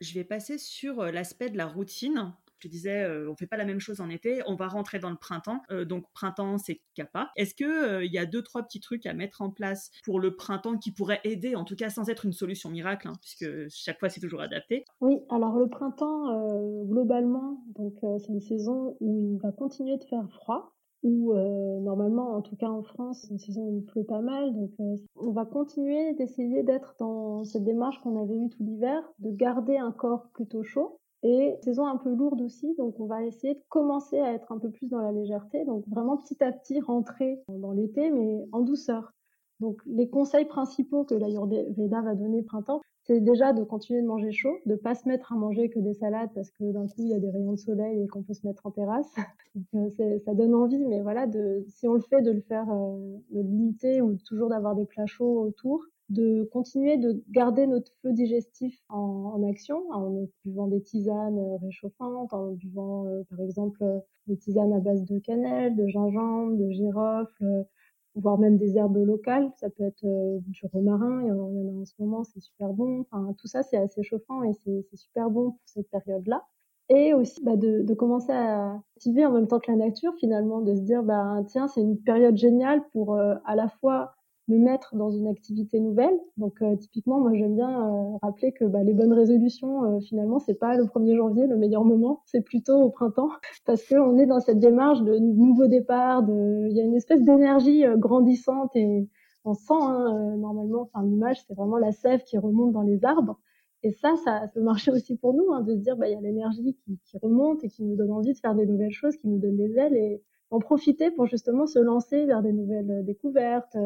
Je vais passer sur euh, l'aspect de la routine. Je disais, euh, on fait pas la même chose en été, on va rentrer dans le printemps. Euh, donc printemps, c'est kappa. Est-ce que il y a deux trois petits trucs à mettre en place pour le printemps qui pourraient aider, en tout cas sans être une solution miracle, hein, puisque chaque fois c'est toujours adapté? Oui, alors le printemps globalement, donc c'est une saison où il va continuer de faire froid où euh, normalement, en tout cas en France, une saison où il pleut pas mal. Donc euh, on va continuer d'essayer d'être dans cette démarche qu'on avait eue tout l'hiver, de garder un corps plutôt chaud. Et saison un peu lourde aussi, donc on va essayer de commencer à être un peu plus dans la légèreté, donc vraiment petit à petit rentrer dans l'été, mais en douceur. Donc les conseils principaux que l'Ayurveda va donner printemps, c'est déjà de continuer de manger chaud, de pas se mettre à manger que des salades parce que d'un coup il y a des rayons de soleil et qu'on peut se mettre en terrasse. Euh, ça donne envie, mais voilà, de, si on le fait, de le faire, euh, de limiter ou toujours d'avoir des plats chauds autour, de continuer de garder notre feu digestif en, action, en buvant des tisanes euh, réchauffantes, en buvant par exemple des tisanes à base de cannelle, de gingembre, de girofle voire même des herbes locales. Ça peut être euh, du romarin, il y, en, a en ce moment, c'est super bon. Enfin, tout ça, c'est assez chauffant et c'est super bon pour cette période-là. Et aussi bah, de, de, commencer à activer en même temps que la nature, finalement, de se dire, bah, tiens, c'est une période géniale pour euh, à la fois me mettre dans une activité nouvelle. Donc euh, typiquement, moi j'aime bien euh, rappeler que bah, les bonnes résolutions, euh, finalement, c'est pas le 1er janvier le meilleur moment, c'est plutôt au printemps, parce qu'on est dans cette démarche de nouveau départ, de... il y a une espèce d'énergie grandissante et on sent hein, normalement, enfin l'image, c'est vraiment la sève qui remonte dans les arbres. Et ça, ça peut marcher aussi pour nous, hein, de se dire, bah, il y a l'énergie qui, qui, remonte et qui nous donne envie de faire des nouvelles choses, qui nous donne des ailes et en profiter pour justement se lancer vers des nouvelles découvertes,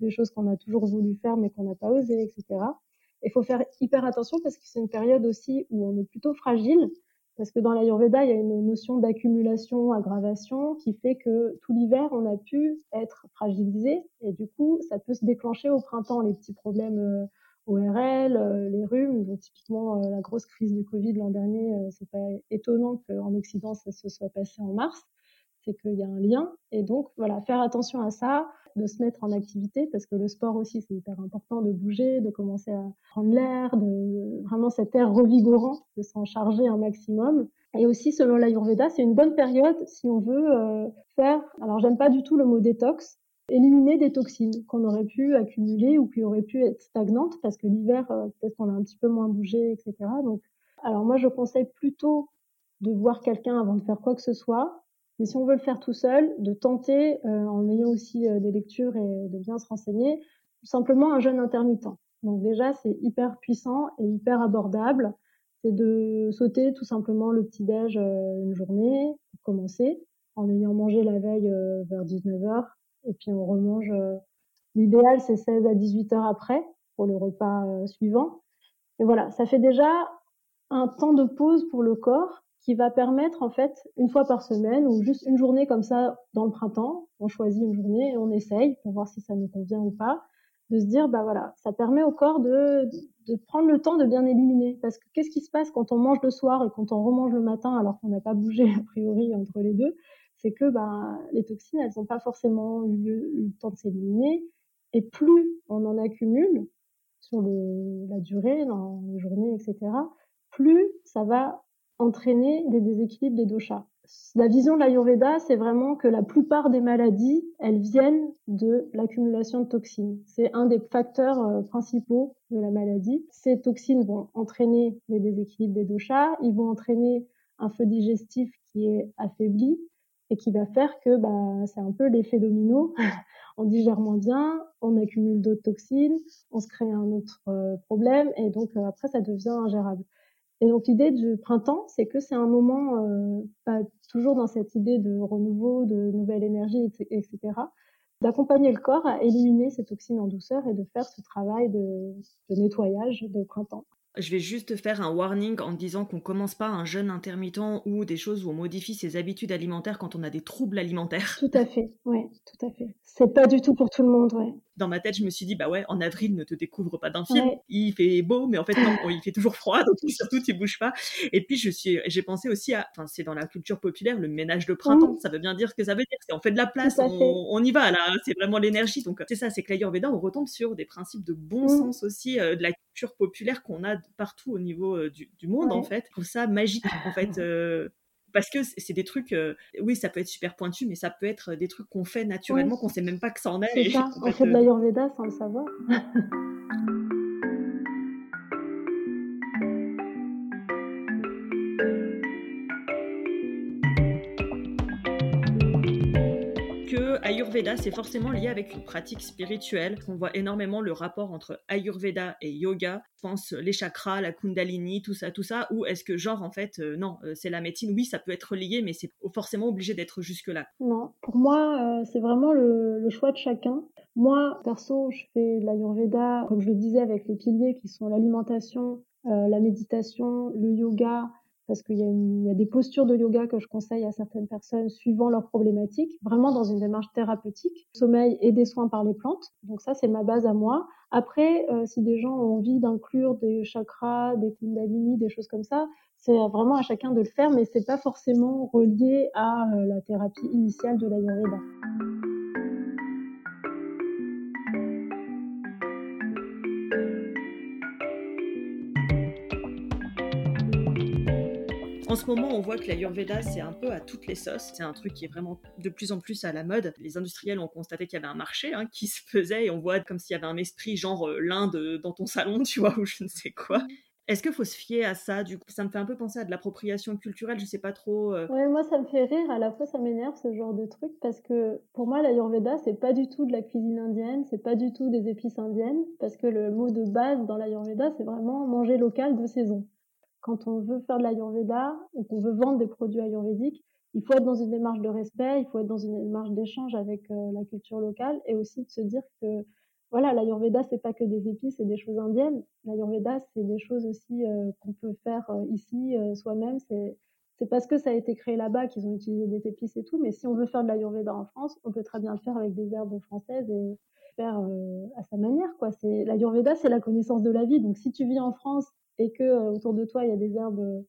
des choses qu'on a toujours voulu faire mais qu'on n'a pas osé, etc. Il faut faire hyper attention parce que c'est une période aussi où on est plutôt fragile, parce que dans l'Ayurveda, il y a une notion d'accumulation, aggravation, qui fait que tout l'hiver, on a pu être fragilisé, et du coup, ça peut se déclencher au printemps, les petits problèmes euh, ORL, euh, les rhumes, donc typiquement euh, la grosse crise du Covid l'an dernier, c'est pas étonnant qu'en Occident, ça se soit passé en mars, c'est qu'il y a un lien, et donc voilà, faire attention à ça, de se mettre en activité parce que le sport aussi c'est hyper important de bouger, de commencer à prendre l'air, de vraiment cet air revigorant, de s'en charger un maximum. Et aussi selon l'Ayurveda, c'est une bonne période si on veut euh, faire. Alors j'aime pas du tout le mot détox, éliminer des toxines qu'on aurait pu accumuler ou qui auraient pu être stagnantes parce que l'hiver euh, peut-être qu'on a un petit peu moins bougé, etc. Donc alors moi je conseille plutôt de voir quelqu'un avant de faire quoi que ce soit mais si on veut le faire tout seul, de tenter, euh, en ayant aussi euh, des lectures et de bien se renseigner, tout simplement un jeûne intermittent. Donc déjà, c'est hyper puissant et hyper abordable. C'est de sauter tout simplement le petit-déj euh, une journée pour commencer, en ayant mangé la veille vers 19h, et puis on remange. L'idéal, c'est 16 à 18 heures après pour le repas suivant. Et voilà, ça fait déjà un temps de pause pour le corps qui va permettre en fait une fois par semaine ou juste une journée comme ça dans le printemps, on choisit une journée et on essaye pour voir si ça nous convient ou pas, de se dire bah voilà, ça permet au corps de, de prendre le temps de bien éliminer parce que qu'est-ce qui se passe quand on mange le soir et quand on remange le matin alors qu'on n'a pas bougé a priori entre les deux, c'est que bah les toxines elles n'ont pas forcément eu, le temps de s'éliminer et plus on en accumule sur le, la durée, dans les journées, etc., plus ça va entraîner des déséquilibres des doshas. La vision de l'Ayurveda, c'est vraiment que la plupart des maladies, elles viennent de l'accumulation de toxines. C'est un des facteurs euh, principaux de la maladie. Ces toxines vont entraîner les déséquilibres des doshas, ils vont entraîner un feu digestif qui est affaibli et qui va faire que bah, c'est un peu l'effet domino. on digère moins bien, on accumule d'autres toxines, on se crée un autre euh, problème et donc euh, après ça devient ingérable. Et donc l'idée du printemps, c'est que c'est un moment, euh, pas toujours dans cette idée de renouveau, de nouvelle énergie, etc., d'accompagner le corps à éliminer ces toxines en douceur et de faire ce travail de, de nettoyage de printemps. Je vais juste faire un warning en disant qu'on commence pas un jeûne intermittent ou des choses où on modifie ses habitudes alimentaires quand on a des troubles alimentaires. Tout à fait, ouais, tout à fait. C'est pas du tout pour tout le monde, ouais dans ma tête, je me suis dit, bah ouais, en avril, ne te découvre pas d'un film. Il fait beau, mais en fait, non, il fait toujours froid, donc surtout, tu bouges pas. Et puis, je suis, j'ai pensé aussi à, enfin, c'est dans la culture populaire, le ménage de printemps. Ça veut bien dire ce que ça veut dire. C'est on fait de la place, on, y va, là. C'est vraiment l'énergie. Donc, c'est ça, c'est que l'Ayurveda, on retombe sur des principes de bon sens aussi, euh, de la culture populaire qu'on a partout au niveau euh, du, monde, en fait. Pour ça magique, en fait. Euh, parce que c'est des trucs, euh, oui, ça peut être super pointu, mais ça peut être des trucs qu'on fait naturellement, qu'on sait même pas que ça en est. C'est ça, on fait de l'Ayurveda sans le savoir. Ayurveda, c'est forcément lié avec une pratique spirituelle. On voit énormément le rapport entre Ayurveda et yoga. Je pense les chakras, la kundalini, tout ça, tout ça. Ou est-ce que genre en fait, euh, non, euh, c'est la médecine? Oui, ça peut être lié, mais c'est forcément obligé d'être jusque là. Non, pour moi, euh, c'est vraiment le, choix de chacun. Moi, perso, je fais de l'Ayurveda, comme je le disais, avec les piliers qui sont l'alimentation, la méditation, le yoga, parce qu'il y, a des postures de yoga que je conseille à certaines personnes suivant leurs problématiques, vraiment dans une démarche thérapeutique, sommeil et des soins par les plantes. Donc ça, c'est ma base à moi. Après, euh, si des gens ont envie d'inclure des chakras, des kundalini, des choses comme ça, c'est vraiment à chacun de le faire, mais c'est pas forcément relié à euh, la thérapie initiale de l'ayurveda. En ce moment, on voit que l'Ayurveda, c'est un peu à toutes les sauces. C'est un truc qui est vraiment de plus en plus à la mode. Les industriels ont constaté qu'il y avait un marché hein, qui se faisait et on voit comme s'il y avait un esprit genre euh, l'Inde dans ton salon, tu vois, ou je ne sais quoi. Est-ce qu'il faut se fier à ça Du coup, ça me fait un peu penser à de l'appropriation culturelle, je sais pas trop. Euh. Ouais, moi ça me fait rire, à la fois ça m'énerve ce genre de truc parce que pour moi l'Ayurveda c'est pas du tout de la cuisine indienne, c'est pas du tout des épices indiennes parce que le mot de base dans l'Ayurveda c'est vraiment manger local de saison quand on veut faire de l'ayurveda ou qu'on veut vendre des produits ayurvédiques, il faut être dans une démarche de respect, il faut être dans une démarche d'échange avec euh, la culture locale et aussi de se dire que voilà, l'ayurveda c'est pas que des épices et des choses indiennes. L'ayurveda c'est des choses aussi euh, qu'on peut faire euh, ici soi-même. C'est parce que ça a été créé là-bas qu'ils ont utilisé des épices et tout. Mais si on veut faire de l'ayurveda en France, on peut très bien le faire avec des herbes françaises et faire à sa manière. Quoi. C'est l'ayurveda, c'est la connaissance de la vie. Donc si tu vis en France et que euh, autour de toi il y a des herbes euh,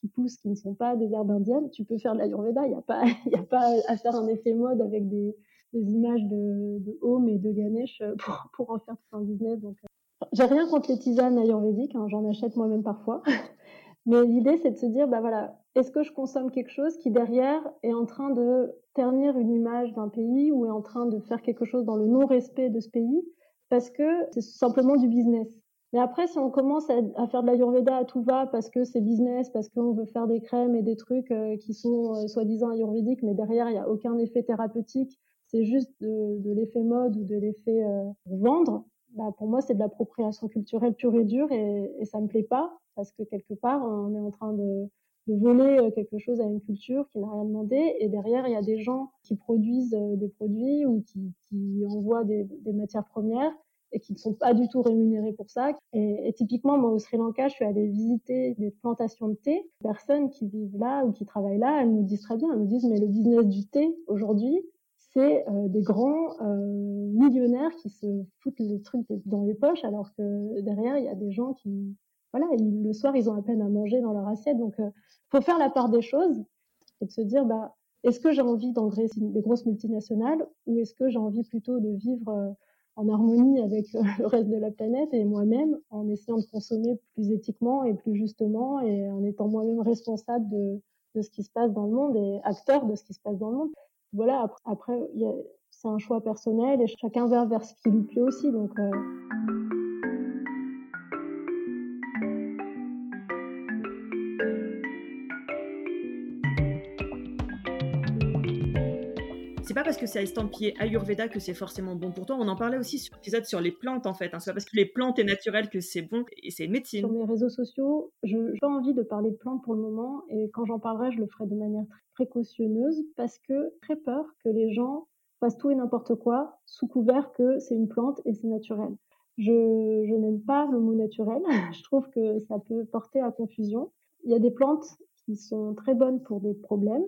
qui poussent qui ne sont pas des herbes indiennes, tu peux faire de l'ayurveda. Il n'y a pas, a pas à faire un effet mode avec des, images de, de Home et de Ganesh pour, pour en faire tout un business. Donc, j'ai rien contre les tisanes ayurvédiques, hein, j'en achète moi-même parfois. Mais l'idée, c'est de se dire, bah voilà, est-ce que je consomme quelque chose qui derrière est en train de ternir une image d'un pays ou est en train de faire quelque chose dans le non-respect de ce pays? Parce que c'est simplement du business. Mais après, si on commence à, faire de l'ayurveda à tout va parce que c'est business, parce qu'on veut faire des crèmes et des trucs euh, qui sont euh, soi-disant ayurvédiques, mais derrière, il n'y a aucun effet thérapeutique, c'est juste de, l'effet mode ou de l'effet euh, vendre, bah, pour moi, c'est de l'appropriation culturelle pure et dure et, et ça me plaît pas parce que quelque part, on est en train de, voler euh, quelque chose à une culture qui n'a rien demandé et derrière, il y a des gens qui produisent des produits ou qui, envoient des, matières premières et qui ne sont pas du tout rémunérés pour ça. Et, et, typiquement, moi, au Sri Lanka, je suis allée visiter des plantations de thé. Les personnes qui vivent là ou qui travaillent là, elles nous disent très bien, elles nous disent, mais le business du thé, aujourd'hui, c'est euh, des grands euh, millionnaires qui se foutent les trucs dans les poches, alors que derrière, il y a des gens qui, voilà, le soir, ils ont à peine à manger dans leur assiette. Donc, euh, faut faire la part des choses et de se dire, bah, est-ce que j'ai envie d'engraisser des grosses multinationales ou est-ce que j'ai envie plutôt de vivre en harmonie avec le reste de la planète et moi-même en essayant de consommer plus éthiquement et plus justement et en étant moi-même responsable de, de ce qui se passe dans le monde et acteur de ce qui se passe dans le monde voilà, après, c'est un choix personnel et chacun va vers ce qui lui plaît aussi. Donc, euh. C'est pas parce que c'est estampillé Ayurveda que c'est forcément bon pour toi. On en parlait aussi sur l'épisode sur les plantes en fait. Hein. C'est pas parce que les plantes est naturelles que c'est bon et c'est une médecine. Sur mes réseaux sociaux, je n'ai pas envie de parler de plantes pour le moment et quand j'en parlerai, je le ferai de manière très précautionneuse parce que très peur que les gens fassent tout et n'importe quoi sous couvert que c'est une plante et c'est naturel. Je, n'aime pas le mot naturel. Je trouve que ça peut porter à confusion. Il y a des plantes qui sont très bonnes pour des problèmes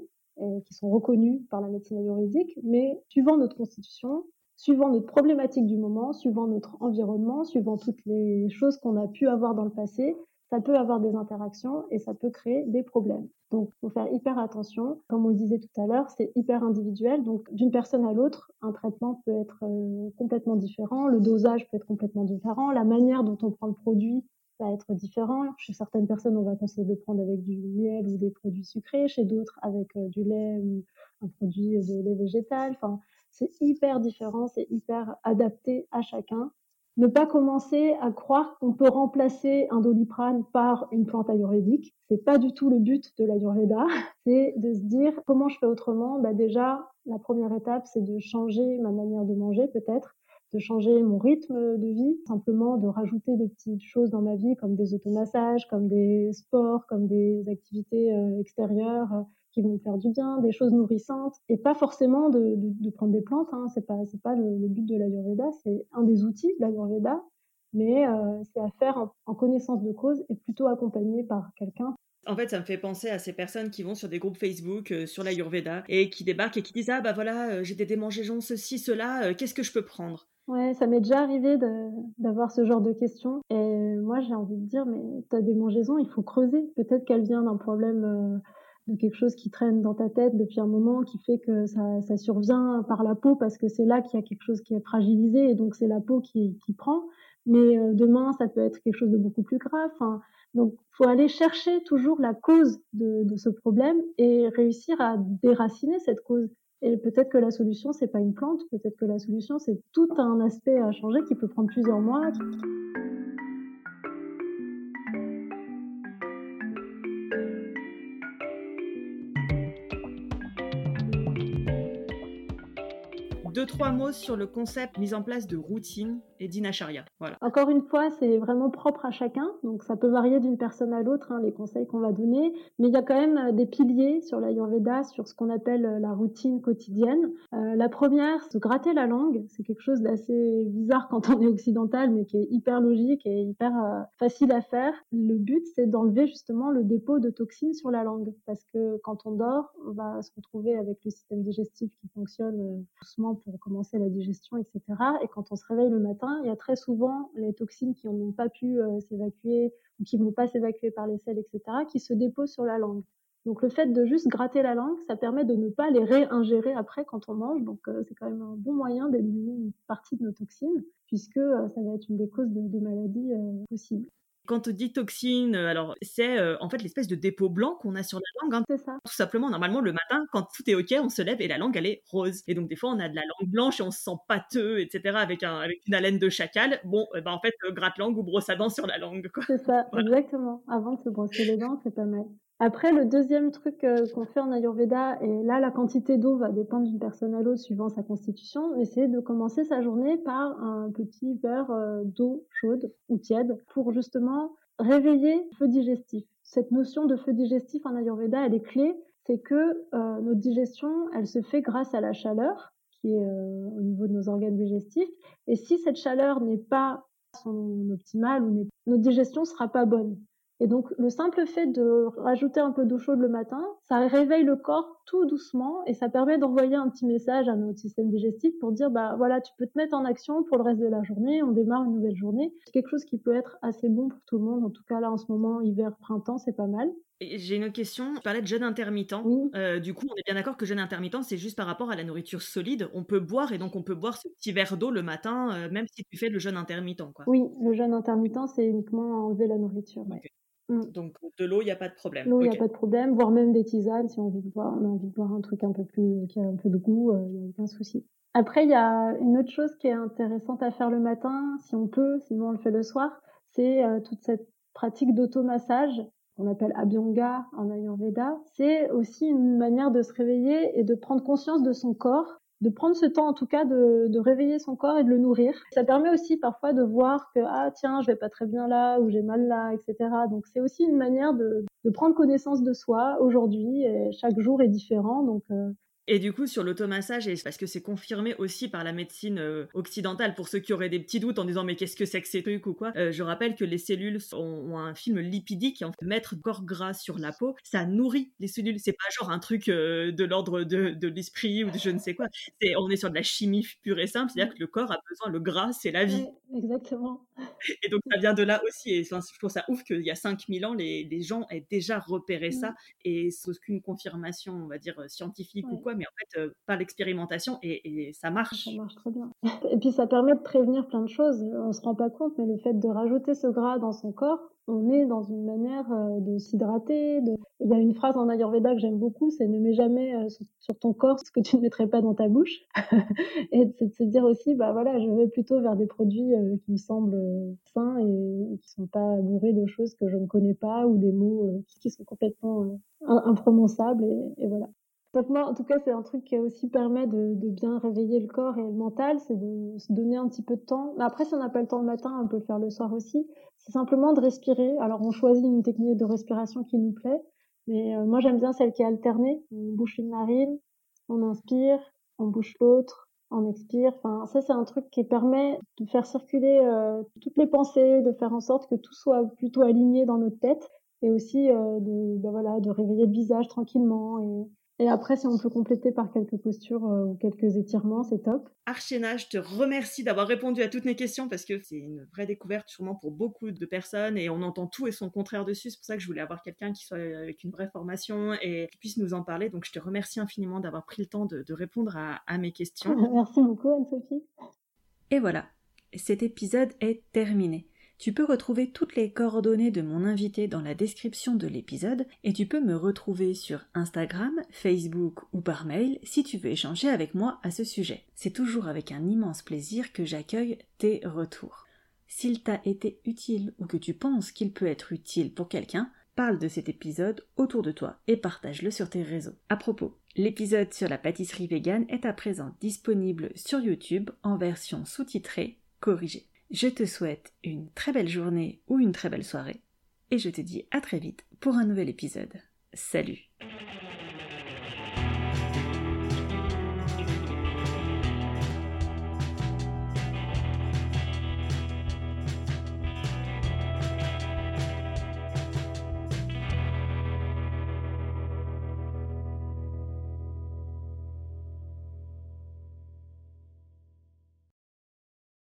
qui sont reconnus par la médecine ayurvédique, mais suivant notre constitution, suivant notre problématique du moment, suivant notre environnement, suivant toutes les choses qu'on a pu avoir dans le passé, ça peut avoir des interactions et ça peut créer des problèmes. Donc, faut faire hyper attention. Comme on le disait tout à l'heure, c'est hyper individuel. Donc, d'une personne à l'autre, un traitement peut être euh, complètement différent, le dosage peut être complètement différent, la manière dont on prend le produit va être différent. Chez certaines personnes, on va conseiller de prendre avec du miel ou des produits sucrés, chez d'autres avec euh, du lait ou un produit de lait végétal. Enfin, c'est hyper différent, c'est hyper adapté à chacun. Ne pas commencer à croire qu'on peut remplacer un doliprane par une plante ayurvédique. C'est pas du tout le but de l'ayurveda. C'est de se dire comment je fais autrement? Bah déjà, la première étape, c'est de changer ma manière de manger peut-être de changer mon rythme de vie, simplement de rajouter des petites choses dans ma vie comme des automassages, comme des sports, comme des activités euh, extérieures euh, qui vont me faire du bien, des choses nourrissantes, et pas forcément de, prendre des plantes. Hein. C'est pas c'est pas le, but de l'ayurveda, c'est un des outils de l'ayurveda, mais euh, c'est à faire en, connaissance de cause et plutôt accompagné par quelqu'un en fait, ça me fait penser à ces personnes qui vont sur des groupes Facebook euh, sur l'Ayurveda et qui débarquent et qui disent Ah bah voilà, j'ai des démangeaisons, ceci, cela, qu'est-ce que je peux prendre? Ouais, ça m'est déjà arrivé d'avoir ce genre de questions. Et moi, j'ai envie de dire Mais ta démangeaison, il faut creuser. Peut-être qu'elle vient d'un problème. de quelque chose qui traîne dans ta tête depuis un moment, qui fait que ça, ça survient par la peau parce que c'est là qu'il y a quelque chose qui est fragilisé et donc c'est la peau qui, qui prend. Mais demain, ça peut être quelque chose de beaucoup plus grave. Enfin, donc, faut aller chercher toujours la cause de, de ce problème et réussir à déraciner cette cause. Et peut-être que la solution, c'est pas une plante, peut-être que la solution, c'est tout un aspect à changer qui peut prendre plusieurs mois. Deux, trois mots sur le concept mis en place de routine et d'inacharya. Voilà. Encore une fois, c'est vraiment propre à chacun, donc ça peut varier d'une personne à l'autre, hein, les conseils qu'on va donner, mais il y a quand même euh, des piliers sur l'Ayurveda, sur ce qu'on appelle euh, la routine quotidienne. Euh, la première, se gratter la langue, c'est quelque chose d'assez bizarre quand on est occidental, mais qui est hyper logique et hyper facile à faire. Le but, c'est d'enlever justement le dépôt de toxines sur la langue, parce que quand on dort, on va se retrouver avec le système digestif qui fonctionne doucement pour commencer la digestion, etc. Et quand on se réveille le matin, il y a très souvent les toxines qui n'ont pas pu euh, s'évacuer ou qui ne vont pas s'évacuer par les selles, etc., qui se déposent sur la langue. Donc le fait de juste gratter la langue, ça permet de ne pas les réingérer après quand on mange. Donc euh, c'est quand même un bon moyen d'éliminer une partie de nos toxines, puisque euh, ça va être une des causes de, de maladies possibles. Quand on dit toxine, euh, alors c'est euh, en fait l'espèce de dépôt blanc qu'on a sur la langue. Hein. C'est ça. Tout simplement, normalement, le matin, quand tout est ok, on se lève et la langue, elle est rose. Et donc, des fois, on a de la langue blanche et on se sent pâteux, etc., avec, un, avec une haleine de chacal. Bon, bah, en fait, gratte-langue ou brosse à dents sur la langue. C'est ça, exactement. Avant de se brosser les dents, c'est pas mal. Après, le deuxième truc euh, qu'on fait en Ayurveda, et là, la quantité d'eau va dépendre d'une personne à l'autre suivant sa constitution, mais c'est de commencer sa journée par un petit verre d'eau chaude ou tiède pour justement réveiller le feu digestif. Cette notion de feu digestif en Ayurveda, elle est clé. C'est que euh, notre digestion, elle se fait grâce à la chaleur qui est euh, au niveau de nos organes digestifs. Et si cette chaleur n'est pas son optimale, notre digestion sera pas bonne. Et donc, le simple fait de rajouter un peu d'eau chaude le matin, ça réveille le corps tout doucement et ça permet d'envoyer un petit message à notre système digestif pour dire, bah voilà, tu peux te mettre en action pour le reste de la journée, on démarre une nouvelle journée. C'est quelque chose qui peut être assez bon pour tout le monde. En tout cas, là, en ce moment, hiver, printemps, c'est pas mal. J'ai une autre question. Tu parlais de jeûne intermittent. Euh, du coup, on est bien d'accord que jeûne intermittent, c'est juste par rapport à la nourriture solide. On peut boire et donc on peut boire ce petit verre d'eau le matin, euh, même si tu fais le jeûne intermittent. Quoi. Oui, le jeûne intermittent, c'est uniquement enlever la nourriture. Mmh. Donc de l'eau, il n'y a pas de problème. L'eau, il n'y a pas de problème, voire même des tisanes si on, envie de boire, on a envie de boire un truc un peu plus qui a un peu de goût, il euh, n'y a aucun souci. Après, il y a une autre chose qui est intéressante à faire le matin, si on peut, sinon on le fait le soir, c'est euh, toute cette pratique d'automassage qu'on appelle Abhyanga en Ayurveda. C'est aussi une manière de se réveiller et de prendre conscience de son corps de prendre ce temps en tout cas de, de, réveiller son corps et de le nourrir. Ça permet aussi parfois de voir que ah tiens je vais pas très bien là ou j'ai mal là etc. Donc c'est aussi une manière de, de, prendre connaissance de soi aujourd'hui. Chaque jour est différent donc euh, et du coup, sur l'automassage, parce que c'est confirmé aussi par la médecine euh, occidentale, pour ceux qui auraient des petits doutes en disant mais qu'est-ce que c'est que ces trucs ou quoi, euh, je rappelle que les cellules ont, un film lipidique, en fait, mettre corps gras sur la peau, ça nourrit les cellules. C'est pas genre un truc euh, de l'ordre de, de l'esprit ou de je ne sais quoi. C'est, on est sur de la chimie pure et simple, c'est-à-dire que le corps a besoin, le gras, c'est la vie. exactement. Et donc ça vient de là aussi. Et je trouve ça ouf qu'il y a 5000 ans, les, les, gens aient déjà repéré ça mm. et sans aucune confirmation, on va dire, scientifique ou quoi mais en fait, euh, par l'expérimentation, et, ça marche. Ça marche très bien. Et puis, ça permet de prévenir plein de choses. On se rend pas compte, mais le fait de rajouter ce gras dans son corps, on est dans une manière euh, de s'hydrater. Il y a une phrase en Ayurveda que j'aime beaucoup, c'est ne mets jamais euh, sur ton corps ce que tu ne mettrais pas dans ta bouche. et c'est de se dire aussi, bah voilà, je vais plutôt vers des produits qui me semblent sains et, qui sont pas bourrés de choses que je ne connais pas ou des mots qui sont complètement imprononçables et voilà. Donc moi, en tout cas, c'est un truc qui aussi permet de, bien réveiller le corps et le mental, c'est de se donner un petit peu de temps. Mais après, si on n'a pas le temps le matin, on peut le faire le soir aussi. C'est simplement de respirer. Alors, on choisit une technique de respiration qui nous plaît. Mais euh, moi, j'aime bien celle qui est alternée. On bouche une narine, on inspire, on bouche l'autre, on expire. Enfin, ça, c'est un truc qui permet de faire circuler euh, toutes les pensées, de faire en sorte que tout soit plutôt aligné dans notre tête et aussi euh, de, ben voilà, de réveiller le visage tranquillement et et après, si on peut compléter par quelques postures euh, ou quelques étirements, c'est top. Archena, je te remercie d'avoir répondu à toutes mes questions parce que c'est une vraie découverte sûrement pour beaucoup de personnes et on entend tout et son contraire dessus. C'est pour ça que je voulais avoir quelqu'un qui soit avec une vraie formation et qui puisse nous en parler. Donc je te remercie infiniment d'avoir pris le temps de, répondre à, à mes questions. Merci beaucoup Anne-Sophie. Et voilà, cet épisode est terminé. Tu peux retrouver toutes les coordonnées de mon invité dans la description de l'épisode et tu peux me retrouver sur Instagram, Facebook ou par mail si tu veux échanger avec moi à ce sujet. C'est toujours avec un immense plaisir que j'accueille tes retours. S'il t'a été utile ou que tu penses qu'il peut être utile pour quelqu'un, parle de cet épisode autour de toi et partage-le sur tes réseaux. À propos, l'épisode sur la pâtisserie végane est à présent disponible sur YouTube en version sous-titrée corrigée. Je te souhaite une très belle journée ou une très belle soirée et je te dis à très vite pour un nouvel épisode. Salut